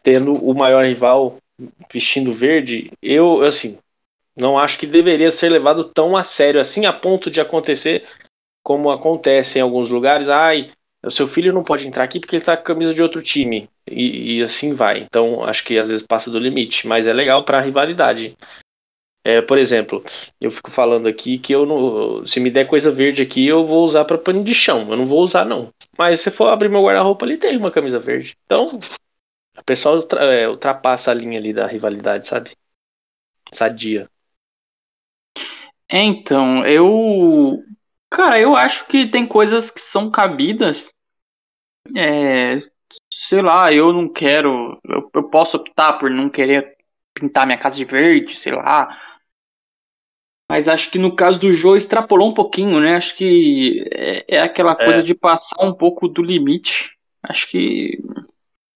tendo o maior rival vestindo verde. Eu, assim, não acho que deveria ser levado tão a sério assim, a ponto de acontecer como acontece em alguns lugares, ai, o seu filho não pode entrar aqui porque ele tá com a camisa de outro time. E, e assim vai. Então, acho que às vezes passa do limite, mas é legal pra rivalidade. É, por exemplo, eu fico falando aqui que eu não, se me der coisa verde aqui, eu vou usar pra pano de chão. Eu não vou usar não. Mas se for abrir meu guarda-roupa, ali tem uma camisa verde. Então, o pessoal é, ultrapassa a linha ali da rivalidade, sabe? Sadia. É, então, eu. Cara, eu acho que tem coisas que são cabidas. É, sei lá, eu não quero. Eu, eu posso optar por não querer pintar minha casa de verde, sei lá. Mas acho que no caso do Jô extrapolou um pouquinho, né? Acho que é, é aquela É. coisa de passar um pouco do limite. Acho que.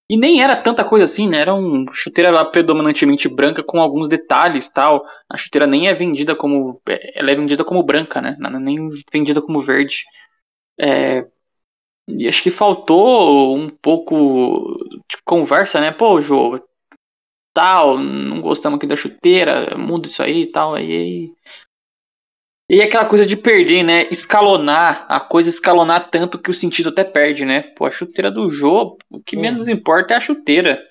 E nem era tanta coisa assim, né? Era um chuteira lá predominantemente branca com alguns detalhes tal. A chuteira nem é vendida como. Ela é vendida como branca, né? Não é nem vendida como verde. É, e acho que faltou um pouco de conversa, né? Pô, Jô, tal, não gostamos aqui da chuteira, muda isso aí e tal. Aí. E aquela coisa de perder, né? Escalonar, a coisa escalonar tanto que o sentido até perde, né? Pô, a chuteira do Jô, o que Uhum. menos importa é a chuteira.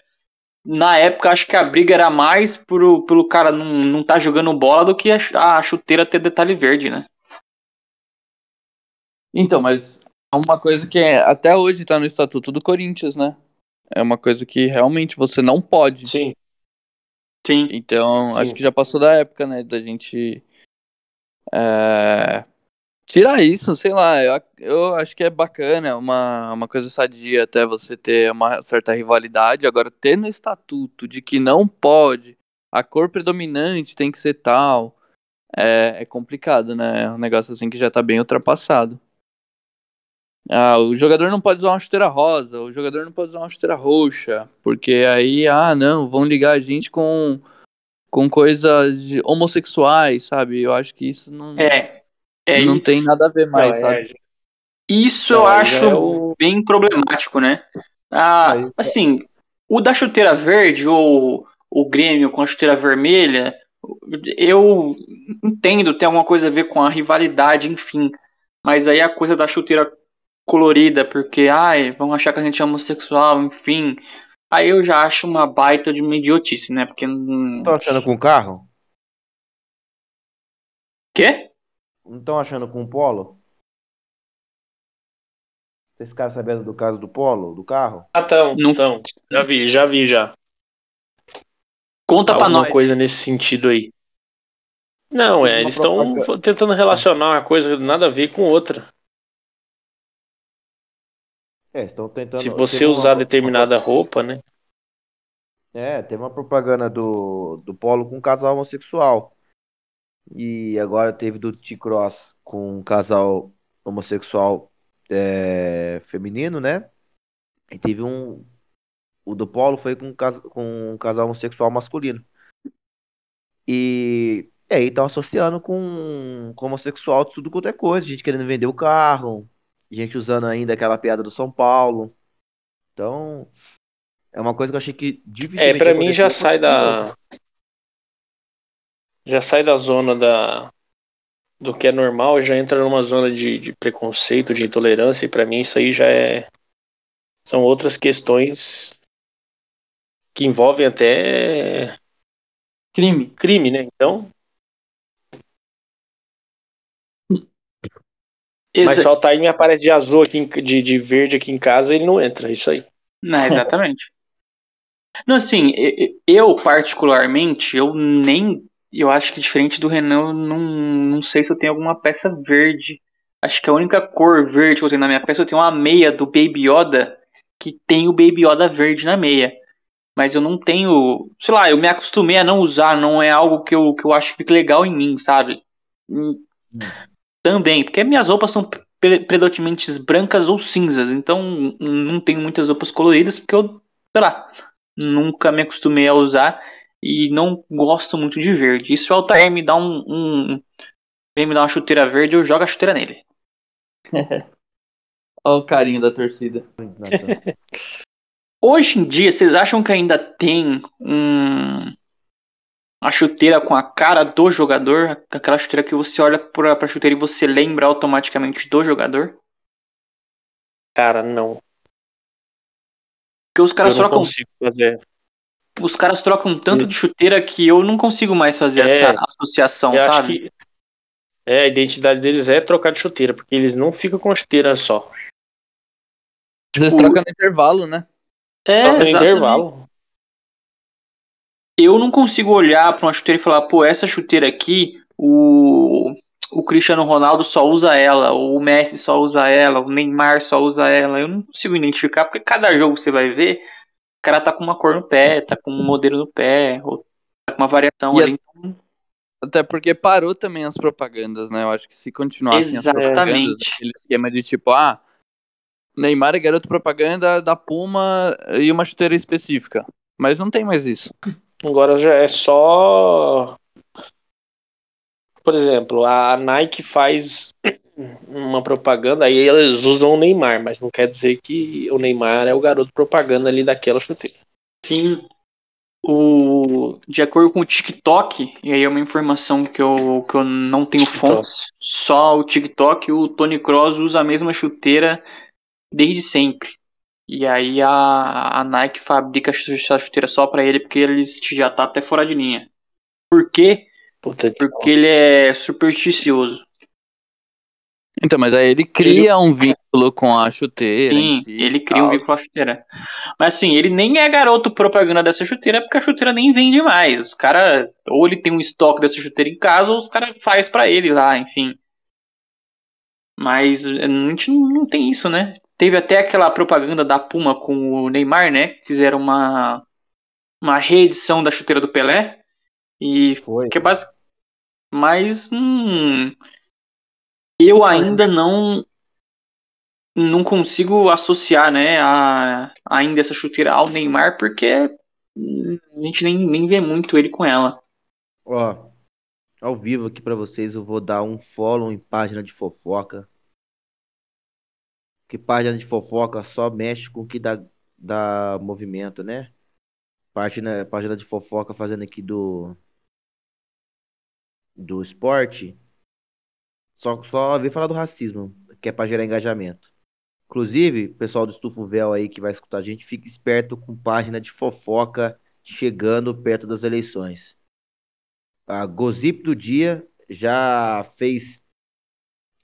Na época, acho que a briga era mais pro, pelo cara não, não tá jogando bola do que a, a chuteira ter detalhe verde, né? Então, mas é uma coisa que é- até hoje tá no Estatuto do Corinthians, né? É uma coisa que realmente você não pode. Sim. Sim. Então, Sim. acho que já passou da época, né, da gente é, Tirar isso, sei lá, eu, eu acho que é bacana, uma, uma coisa sadia até você ter uma certa rivalidade. Agora, ter no estatuto de que não pode, a cor predominante tem que ser tal, é, é complicado, né? É um negócio assim que já tá bem ultrapassado. Ah, o jogador não pode usar uma chuteira rosa, o jogador não pode usar uma chuteira roxa, porque aí, ah, não, vão ligar a gente com, com coisas homossexuais, sabe? Eu acho que isso não. É, é, não tem nada a ver mais, Não, sabe? é, Isso eu aí acho é o- bem problemático, né? Ah, Aí- assim, o da chuteira verde ou o Grêmio com a chuteira vermelha, eu entendo, tem alguma coisa a ver com a rivalidade, enfim. Mas aí a coisa da chuteira colorida, porque, ai, vão achar que a gente é homossexual, enfim. Aí eu já acho uma baita de uma idiotice, né? Porque não. Estão achando com carro? Quê? Não estão achando com polo? Vocês ficaram sabendo do caso do polo, do carro? Ah, tão, Não- tão. Já vi, já vi já. Conta pra Alguma nós. coisa nesse sentido aí. Não, é, eles estão tentando relacionar uma coisa nada a ver com outra. É, estão tentando. Se você uma- usar determinada roupa, né? É, teve uma propaganda do, do Polo com um casal homossexual. E agora teve do T-Cross com um casal homossexual é, feminino, né? E teve um. O do Polo foi com um, com um casal homossexual masculino. E, e aí estão associando com, com homossexual tudo quanto é coisa. Gente querendo vender o carro, gente usando ainda aquela piada do São Paulo. Então, é uma coisa que eu achei que É, pra mim já sai da. Já sai da zona da. Do que é normal, já entra numa zona de, de preconceito, de intolerância, e pra mim isso aí já é. São outras questões que envolvem até Crime. crime, né? Então, mas Exa- só tá aí me aparece de azul aqui, em- de, de verde aqui em casa, ele não entra, isso aí. Não, exatamente. Não, assim, eu particularmente, eu nem. Eu acho que diferente do Renan, eu não, não sei se eu tenho alguma peça verde. Acho que a única cor verde que eu tenho na minha peça, eu tenho uma meia do Baby Yoda, que tem o Baby Yoda verde na meia. Mas eu não tenho. Sei lá, eu me acostumei a não usar, não é algo que eu, que eu acho que fica legal em mim, sabe? Também, porque minhas roupas são pre- predominantemente brancas ou cinzas, então não tenho muitas roupas coloridas, porque eu, sei lá, nunca me acostumei a usar e não gosto muito de verde. E se o Altair me dá um, um vem me dar uma chuteira verde, eu jogo a chuteira nele. Olha o carinho da torcida. Hoje em dia, vocês acham que ainda tem um a chuteira com a cara do jogador, aquela chuteira que você olha pra, pra chuteira e você lembra automaticamente do jogador? Cara, não. Porque os Eu caras não trocam consigo fazer. os caras trocam tanto de chuteira que eu não consigo mais fazer É, essa associação, Eu acho sabe? que é, a identidade deles é trocar de chuteira, porque eles não ficam com a chuteira só. Às vezes Tipo, troca no intervalo, né? É, Troca no exatamente. intervalo. Eu não consigo olhar pra uma chuteira e falar, pô, essa chuteira aqui, o, o Cristiano Ronaldo só usa ela, o Messi só usa ela, o Neymar só usa ela. Eu não consigo identificar, porque cada jogo que você vai ver, o cara tá com uma cor no pé, tá com um modelo no pé, ou tá com uma variação E ali. Até porque parou também as propagandas, né? Eu acho que se continuassem as propagandas, Exatamente. aquele esquema de tipo, ah, Neymar é garoto propaganda da Puma e uma chuteira específica. Mas não tem mais isso. Agora já é só. Por exemplo, a Nike faz uma propaganda, aí eles usam o Neymar, mas não quer dizer que o Neymar é o garoto propaganda ali daquela chuteira. Sim. O, de acordo com o TikTok, e aí é uma informação que eu, que eu não tenho TikTok. fontes, só o TikTok, o Tony Cross usa a mesma chuteira desde sempre. E aí a, a Nike fabrica essa chuteira só pra ele, porque ele já tá até fora de linha. Por quê? Puta que Porque ele é supersticioso. Então, mas aí ele cria um vínculo com a chuteira. Sim, si ele cria um tal. vínculo com a chuteira. Mas assim, ele nem é garoto propaganda dessa chuteira, porque a chuteira nem vende mais. Os caras, ou ele tem um estoque dessa chuteira em casa, ou os caras faz pra ele lá, enfim. Mas a gente não tem isso, né? Teve até aquela propaganda da Puma com o Neymar, né? Fizeram uma, uma reedição da chuteira do Pelé. E Foi. que é base... Mas hum, eu ainda não não consigo associar, né, a, ainda essa chuteira ao Neymar, porque hum, a gente nem, nem vê muito ele com ela. Ó, ao vivo aqui pra vocês, eu vou dar um follow em página de fofoca. Que página de fofoca só mexe com o que dá, dá movimento, né? Página, página de fofoca fazendo aqui do do esporte. Só, só vem falar do racismo, que é pra gerar engajamento. Inclusive, pessoal do Estufo Véu aí que vai escutar a gente, fique esperto com página de fofoca chegando perto das eleições. A Gozip do Dia já fez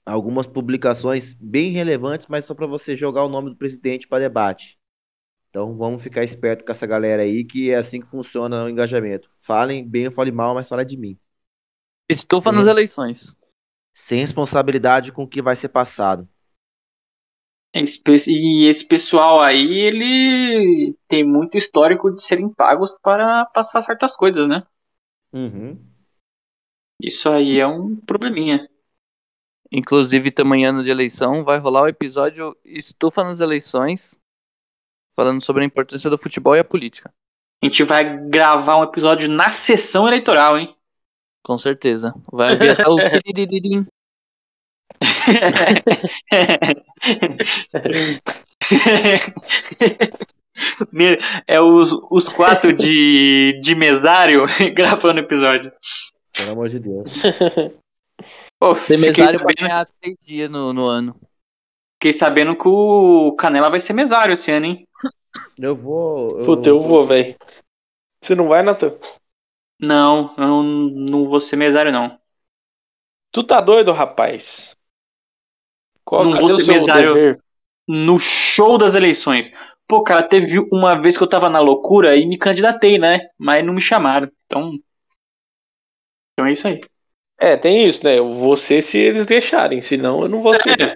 algumas publicações bem relevantes, mas só para você jogar o nome do presidente para debate. Então vamos ficar esperto com essa galera aí, que é assim que funciona o engajamento. Falem bem ou falem mal, mas fala de mim. Estufa Sim. nas eleições. Sem responsabilidade com o que vai ser passado. Esse pe- E esse pessoal aí, ele tem muito histórico de serem pagos para passar certas coisas, né? Uhum. Isso aí é um probleminha. Inclusive, também ano de eleição, vai rolar o episódio Estufa nas eleições, falando sobre a importância do futebol e a política. A gente vai gravar um episódio na sessão eleitoral, hein? Com certeza. Vai vir até o é os, os quatro de, de mesário gravando o episódio. Pelo amor de Deus. Pô, fiquei, mesário pra sabendo, ganhar três dias no, no ano. fiquei sabendo que o Canela vai ser mesário esse ano, hein? Eu vou. Eu, Puta, eu vou, velho. Você não vai, Natan? Não, eu não, não vou ser mesário, não. Tu tá doido, rapaz? Qual Não cadê vou ser mesário. dever? No show das eleições. Pô, cara, teve uma vez que eu tava na loucura e me candidatei, né? Mas não me chamaram. Então. Então é isso aí. É, tem isso, né? Eu vou ser se eles deixarem, senão eu não vou ser. É.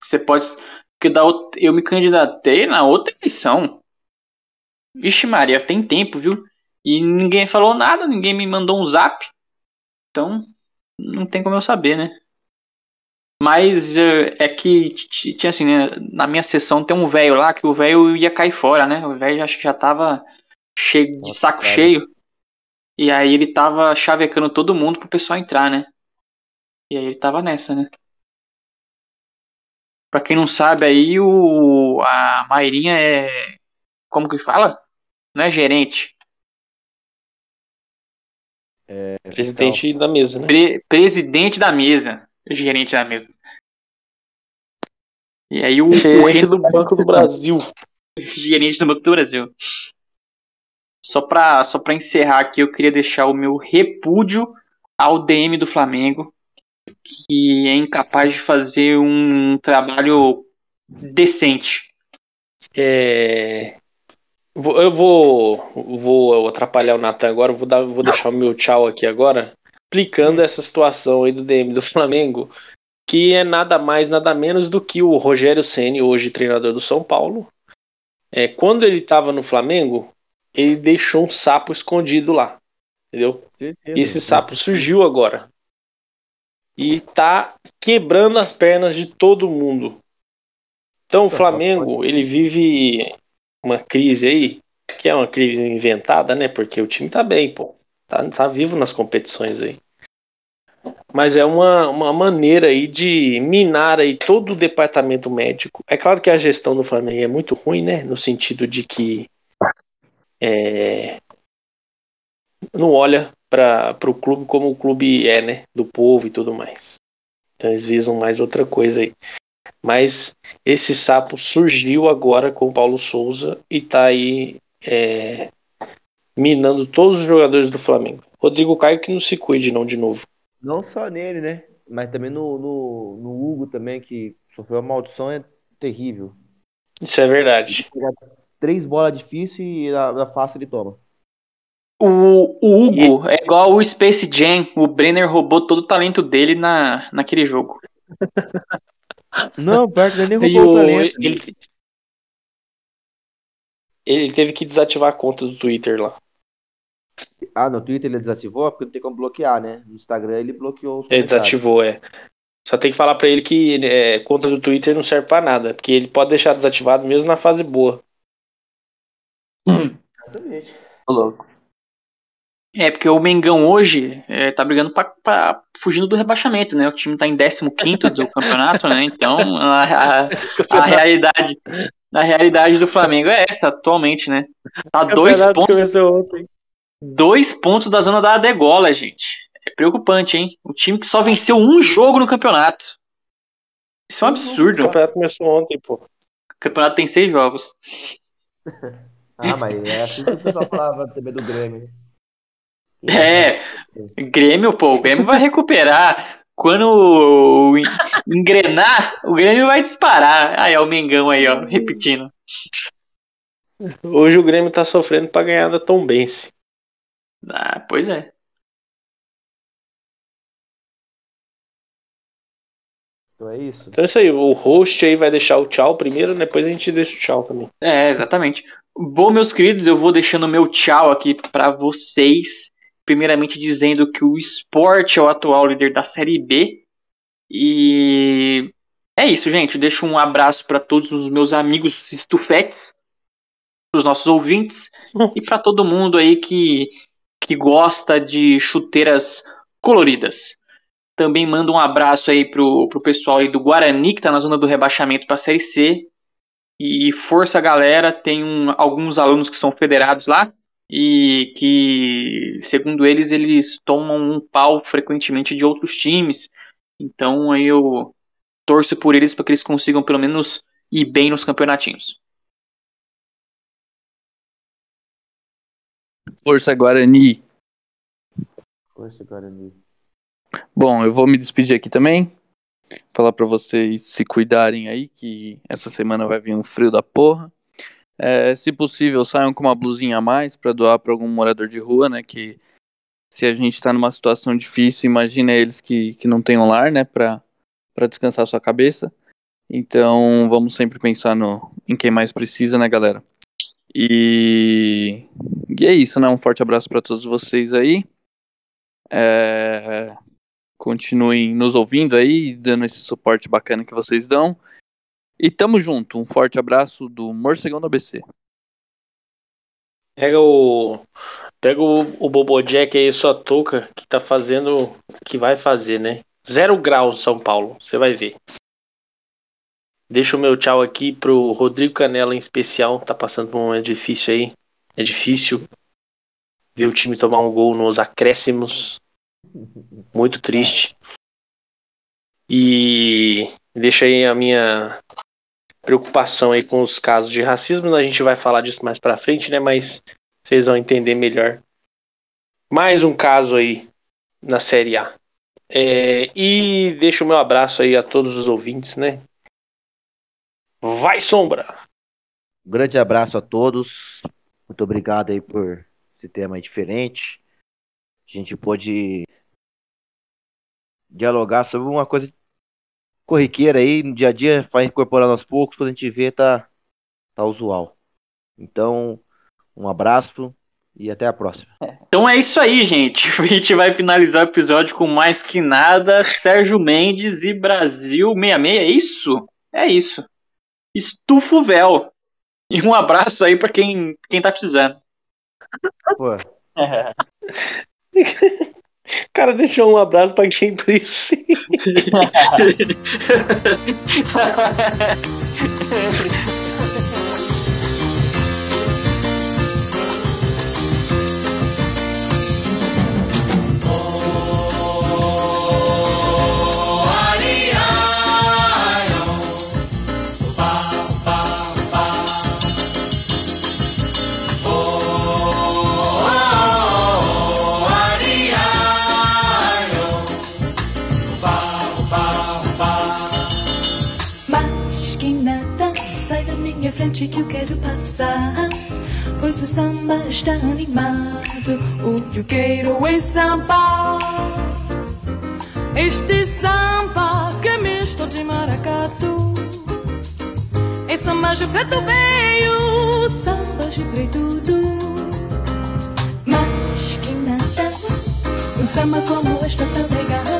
Você pode. Porque da outra- eu me candidatei na outra eleição. Vixe, Maria, tem tempo, viu? E ninguém falou nada, ninguém me mandou um zap. Então, não tem como eu saber, né? Mas eh, é que tinha assim, né? Na minha sessão tem um velho lá que o velho ia cair fora, né? O velho acho que já tava cheio de Nossa, saco cara. cheio. E aí ele tava chavecando todo mundo pro pessoal entrar, né? E aí ele tava nessa, né? Pra quem não sabe aí, o a Mairinha é como que fala? Não é gerente, Presidente da mesa, né? pre- presidente da mesa, gerente da mesa. E aí o, Gerente do Banco do Brasil. gerente do Banco do Brasil. Só pra, só pra encerrar aqui, eu queria deixar o meu repúdio ao DM do Flamengo, que é incapaz de fazer um trabalho decente. É, Eu vou, vou atrapalhar o Natan agora, vou, dar, vou deixar o meu tchau aqui agora, explicando essa situação aí do DM do Flamengo, que é nada mais, nada menos do que o Rogério Ceni, hoje treinador do São Paulo. É, quando ele estava no Flamengo, ele deixou um sapo escondido lá, entendeu? Certeza. E esse sapo surgiu agora. E tá quebrando as pernas de todo mundo. Então o Tá, Flamengo, ele vive uma crise aí, que é uma crise inventada, né? Porque o time tá bem, pô. Tá, tá vivo nas competições aí. Mas é uma, uma maneira aí de minar aí todo o departamento médico. É claro que a gestão do Flamengo é muito ruim, né? No sentido de que é, não olha para o clube como o clube é, né? Do povo e tudo mais. Então eles visam mais outra coisa aí. Mas esse sapo surgiu agora com o Paulo Souza e tá aí é, minando todos os jogadores do Flamengo. Rodrigo Caio que não se cuide não de novo. Não só nele, né? Mas também no, no, no Hugo também, que sofreu uma maldição é terrível. Isso é verdade. Três bolas difíceis e na, na fácil ele toma. O, o Hugo é igual o Space Jam. O Brenner roubou todo o talento dele na, naquele jogo. Não, que ele nem roubou o o, talento. ele, ele teve que desativar a conta do Twitter lá. Ah, no Twitter ele desativou, porque não tem como bloquear, né? No Instagram ele bloqueou os Ele desativou, é. Só tem que falar pra ele que é, conta do Twitter não serve pra nada, porque ele pode deixar desativado mesmo na fase boa. Exatamente. Ô, louco. É, porque o Mengão hoje é, tá brigando pra, pra- fugindo do rebaixamento, né? O time tá em 15 do campeonato, né? Então a, a- a realidade, a realidade do Flamengo é essa atualmente, né? Tá dois pontos, dois pontos da zona da degola, gente. É preocupante, hein? O time que só venceu um jogo no campeonato. Isso é um O absurdo. campeonato começou ontem, pô. O campeonato tem seis jogos. Ah, mas é assim que o pessoal falava também do Grêmio. É, Grêmio, pô, o Grêmio vai recuperar. Quando en- engrenar, o Grêmio vai disparar. Aí, ó, o Mengão aí, ó, repetindo. Hoje o Grêmio tá sofrendo pra ganhar da Tombense. Ah, pois é. Então é isso. Então é isso aí, o host aí vai deixar o tchau primeiro, depois a gente deixa o tchau também. É, exatamente. Bom, meus queridos, eu vou deixando meu tchau aqui pra vocês. Primeiramente dizendo que o esporte é o atual líder da Série B. E é isso, gente. Deixo um abraço pra todos os meus amigos estufetes, pros nossos ouvintes e pra todo mundo aí que, que gosta de chuteiras coloridas. Também mando um abraço aí pro, pro pessoal aí do Guarani, que tá na zona do rebaixamento pra Série C. E força, galera, tem um- alguns alunos que são federados lá e que, segundo eles, eles tomam um pau frequentemente de outros times. Então aí eu torço por eles para que eles consigam pelo menos ir bem nos campeonatinhos. Força Guarani. Força, Guarani. Bom, eu vou me despedir aqui também. Falar pra vocês se cuidarem aí, que essa semana vai vir um frio da porra. É, se possível, saiam com uma blusinha a mais pra doar pra algum morador de rua, né? Que se a gente tá numa situação difícil, imagina eles que, que não têm um lar, né? Pra descansar sua cabeça. Então, vamos sempre pensar no, em quem mais precisa, né, galera? E, e é isso, né? Um forte abraço pra todos vocês aí. É, continuem nos ouvindo aí, dando esse suporte bacana que vocês dão. E tamo junto. Um forte abraço do Morcegão do ABC. Pega o. Pega o, o Bobojack aí, sua touca, que tá fazendo que vai fazer, né? Zero graus São Paulo, você vai ver. Deixa o meu tchau aqui pro Rodrigo Canela em especial, tá passando por um momento difícil aí. É difícil ver o time tomar um gol nos acréscimos. Muito triste. E deixa aí a minha preocupação aí com os casos de racismo. A gente vai falar disso mais pra frente, né? Mas vocês vão entender melhor. Mais um caso aí na Série A. É, e deixo o meu abraço aí a todos os ouvintes, né? Vai, Sombra! Um grande abraço a todos. Muito obrigado aí por esse tema aí diferente. A gente pôde dialogar sobre uma coisa corriqueira aí, no dia a dia, vai incorporando aos poucos, quando a gente vê, tá, tá usual. Então, um abraço e até a próxima. Então é isso aí, gente. A gente vai finalizar o episódio com mais que nada. Sérgio Mendes e Brasil 66, é isso? É isso. Estufa o véu. E um abraço aí pra quem, quem tá precisando. Pô, Cara, deixa um abraço pra quem precisa. Pois o samba está animado. o que eu quero em samba. Este samba que é misto de maracatu. É samba de preto veio, samba de preto Mas que nada, um samba como este tão legal.